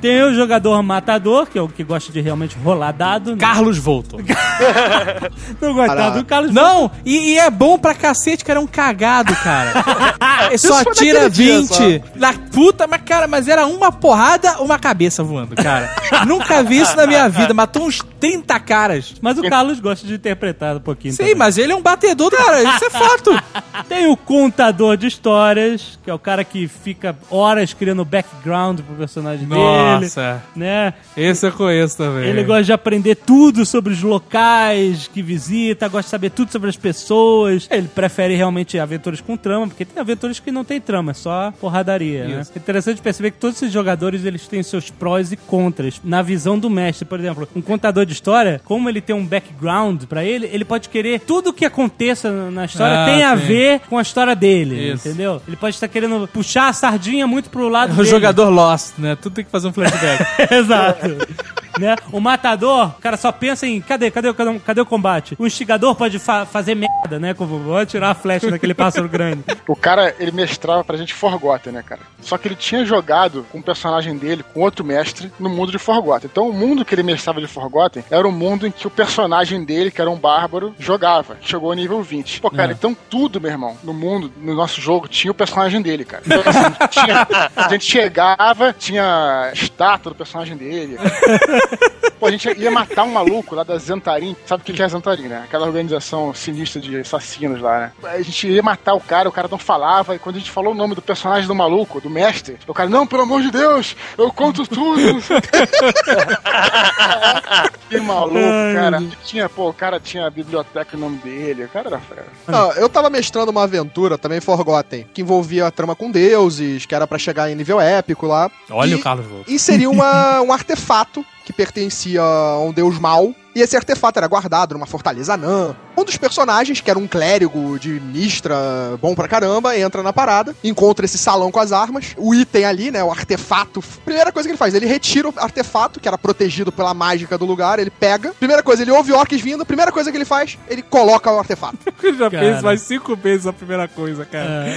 Tem o jogador matador, que é o que gosta de realmente rolar dado. né? Carlos voltou. Não gostava do Carlos. Não, e, e é bom pra cacete, cara, é um cagado, cara. Só tira naquele dia 20 na puta, mas cara, mas era uma porrada, uma cabeça voando, cara. Nunca vi isso na minha vida, matou uns 30 caras. Mas o Carlos gosta de interpretar um pouquinho. Sim, também. mas ele é um batedor, cara, isso é fato. Tem o contador de histórias, que é o cara que fica horas criando background pro personagem dele. Nossa, Né? esse eu conheço também. Ele gosta de aprender tudo sobre os locais que visita, gosta de saber tudo sobre as pessoas. Ele prefere realmente aventuras com trama, porque tem aventuras que não tem trama, é só porradaria. Né? É interessante perceber que todos esses jogadores eles têm seus prós e contras. Na visão do mestre, por exemplo, um contador de história, como ele tem um background pra ele, ele pode querer tudo que aconteça na história Ah, tem a sim. ver com a história dele, Isso. entendeu? Ele pode estar querendo puxar a sardinha muito pro lado É o dele. jogador Lost, né? Tudo tem que fazer um flashback. Exato. Né? O matador, o cara só pensa em cadê, cadê, cadê, cadê o combate? O instigador pode fa- fazer merda, né? Vou atirar a flecha daquele pássaro grande. O cara, ele mestrava pra gente Forgotten, né, cara? Só que ele tinha jogado com o personagem dele, com outro mestre, no mundo de Forgotten. Então, o mundo que ele mestrava de Forgotten era o mundo em que o personagem dele, que era um bárbaro, jogava. Chegou ao nível 20. Pô, cara, então tudo, meu irmão, no mundo, no nosso jogo, tinha o personagem dele, cara. Então, assim, tinha- a gente chegava, tinha estátua do personagem dele. Pô, a gente ia matar um maluco lá da Zentarim. Sabe o que é a Zentarim, né? Aquela organização sinistra de assassinos lá, né? A gente ia matar o cara, o cara não falava. E quando a gente falou o nome do personagem do maluco, do mestre, o cara, não, pelo amor de Deus, eu conto tudo. o que maluco, cara. Tinha, pô, o cara tinha a biblioteca no nome dele. O cara era fera. Não, eu tava mestrando uma aventura, também Forgotten, que envolvia a trama com deuses, que era pra chegar em nível épico lá. Olha E o Carlos Volta. Inseriu uma, um artefato que pertencia a um deus mau. E esse artefato era guardado numa fortaleza anã. Um dos personagens, que era um clérigo de Mistra, bom pra caramba, entra na parada, encontra esse salão com as armas, o item ali, né, o artefato. Primeira coisa que ele faz, ele retira o artefato, que era protegido pela mágica do lugar, ele pega. Primeira coisa, ele ouve orques vindo, primeira coisa que ele faz, ele coloca o artefato. Eu já Cara. penso mais cinco vezes a primeira coisa, cara.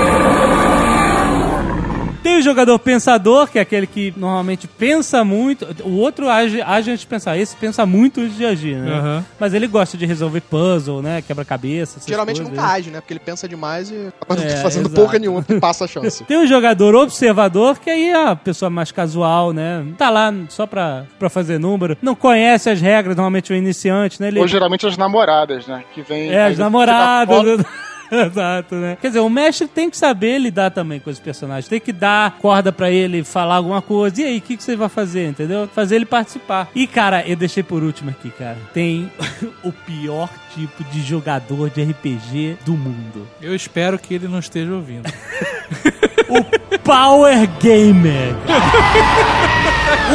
Tem o jogador pensador, que é aquele que normalmente pensa muito. O outro age, age antes de pensar. Esse pensa muito antes de agir, né? Aham. Mas ele gosta de resolver puzzle, né? Quebra-cabeça. Geralmente coisas. nunca age, né? Porque ele pensa demais e acaba não É, fazendo exato. porra nenhuma, porque passa a chance. Tem o jogador observador, que aí é a pessoa mais casual, né? Tá lá só pra, pra fazer número. Não conhece as regras, normalmente o iniciante, né? Ele, Ou geralmente as namoradas, né? Que vem. é, as namoradas. Exato, né? Quer dizer, o mestre tem que saber lidar também com esse personagem. Tem que dar corda pra ele falar alguma coisa. E aí, o que, que você vai fazer, entendeu? Fazer ele participar. E, cara, eu deixei por último aqui, cara. Tem o pior tipo de jogador de RPG do mundo. Eu espero que ele não esteja ouvindo. O Power Gamer.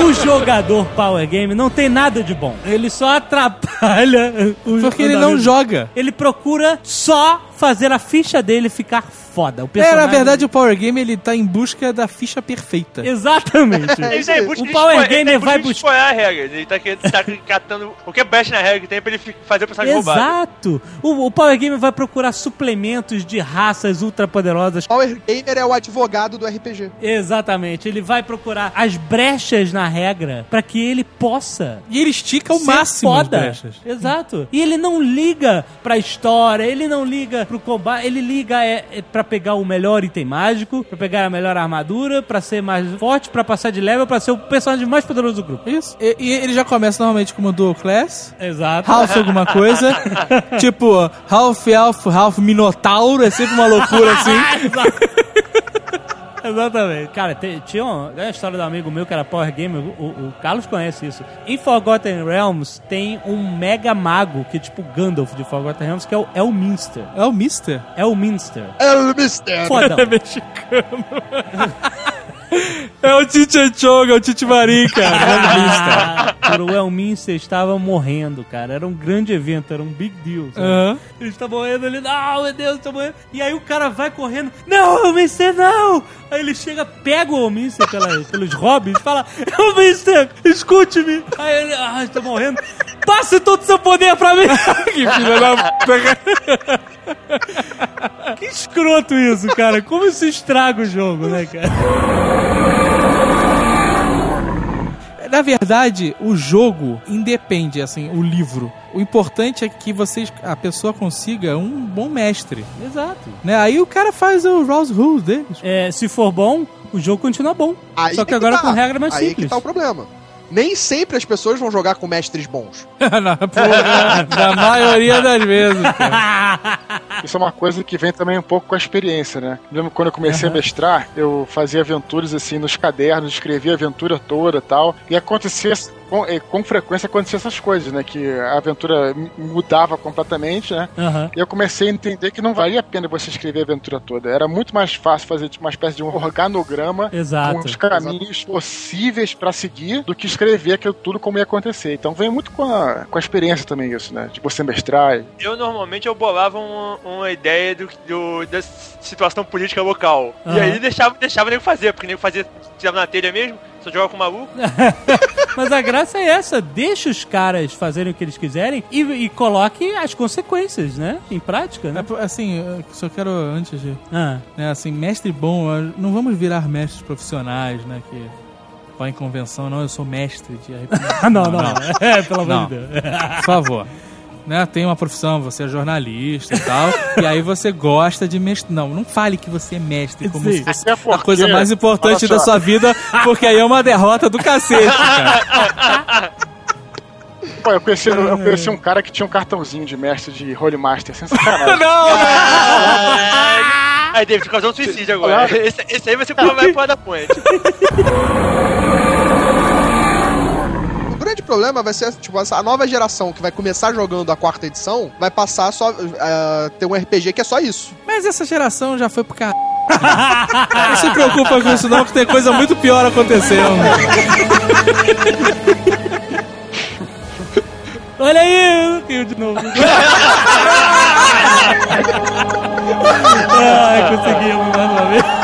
O jogador Power Game não tem nada de bom. Ele só atrapalha o Porque ele não joga. Ele procura só fazer a ficha dele ficar foda. O É, personagem... na verdade, o Power Game ele tá em busca da ficha perfeita. Exatamente. Ele tá em busca O Power expor- ele tá busca vai buscar- explorar a regra. Ele tá, tá catando qualquer brecha na regra que tem pra ele fazer o personagem roubado. Exato. O, o Power Game vai procurar suplementos de raças ultrapoderosas. Power Gamer é o advogado do RPG. Exatamente. Ele vai procurar as brechas na regra pra que ele possa E ele estica ser máximo as foda. brechas. Exato. E ele não liga pra história, ele não liga pro combate, ele liga é, é pra pegar o melhor item mágico, pra pegar a melhor armadura, pra ser mais forte, pra passar de level, pra ser o personagem mais poderoso do grupo. Isso. E, e ele já começa normalmente como Dual Class. Exato. Half alguma coisa. tipo, Half Elf, Half Minotauro. É sempre uma loucura assim. Exatamente. Cara, te- tinha uma, é a história do amigo meu que era Power Gamer, o, o Carlos conhece isso. Em Forgotten Realms tem um mega mago, que é tipo Gandalf de Forgotten Realms, que é o Elminster. É o Mister. Elminster. É o mistério. Fodão. É mexicano. é o Tite Choga, é o Tite Marim, cara. É o Elminster estava morrendo, cara. Era um grande evento, era um big deal. Aham. Ele está morrendo, ele, não, meu Deus, está morrendo. E aí o cara vai correndo, não, Elminster, não! Aí ele chega, pega o Elminster pelos hobbies e fala, Elminster, escute-me! Aí ele, ah, está morrendo. Passe todo o seu poder pra mim! que filha da. que escroto isso, cara. Como isso estraga o jogo, né, cara? Na verdade, o jogo independe, assim, o livro. O importante é que vocês, a pessoa consiga um bom mestre, Exato. né? Aí o cara faz o Rouse Rules deles. É, se for bom, o jogo continua bom. Aí Só que agora tá. com regra mais Aí simples. que tá o problema. Nem sempre as pessoas vão jogar com mestres bons. Na, porra, na maioria das vezes, cara. Isso é uma coisa que vem também um pouco com a experiência, né? Lembro quando eu comecei a mestrar, eu fazia aventuras assim nos cadernos, escrevia aventura toda e tal, e acontecia com, com frequência acontecia essas coisas, né? Que a aventura mudava completamente, né? Aham. E eu comecei a entender que não valia a pena você escrever a aventura toda. Era muito mais fácil fazer tipo, uma espécie de um organograma Exato. com os caminhos possíveis pra seguir do que escrever aquilo tudo como ia acontecer. Então vem muito com a, com a experiência também isso, né? De você mestrar. Eu normalmente eu bolava uma, uma ideia do, do- da situação política local. Aham. E aí deixava, deixava o nego fazer, porque o nego fazia, tirava na telha mesmo, só jogava com o maluco. Mas a graça é essa, deixa os caras fazerem o que eles quiserem e, e coloque as consequências, né? Em prática, É, né? por- assim, eu só quero, antes de... Ah, Né, assim, mestre bom, não vamos virar mestres profissionais, né, que vai em convenção, não, eu sou mestre de RPG. Ah, não, não, É, pelo amor Não. de Deus. Por favor. Né, tem uma profissão, você é jornalista e tal, e aí você gosta de mestre. Não, não fale que você é mestre como Sim. se fosse Até a coisa mais importante da só. sua vida, porque aí é uma derrota do cacete, cara. Pô, eu conheci, eu conheci um cara que tinha um cartãozinho de mestre de Holy Master, sem sacanagem. Aí, David, causou um suicídio agora. Esse, esse aí vai pro da ponte. Grande problema vai ser, tipo, a nova geração que vai começar jogando a quarta edição vai passar só a ter um RPG que é só isso. Mas essa geração já foi pro caralho. Não se preocupa com isso não, que tem coisa muito pior acontecendo. Olha aí, caiu de novo. Ai, conseguimos.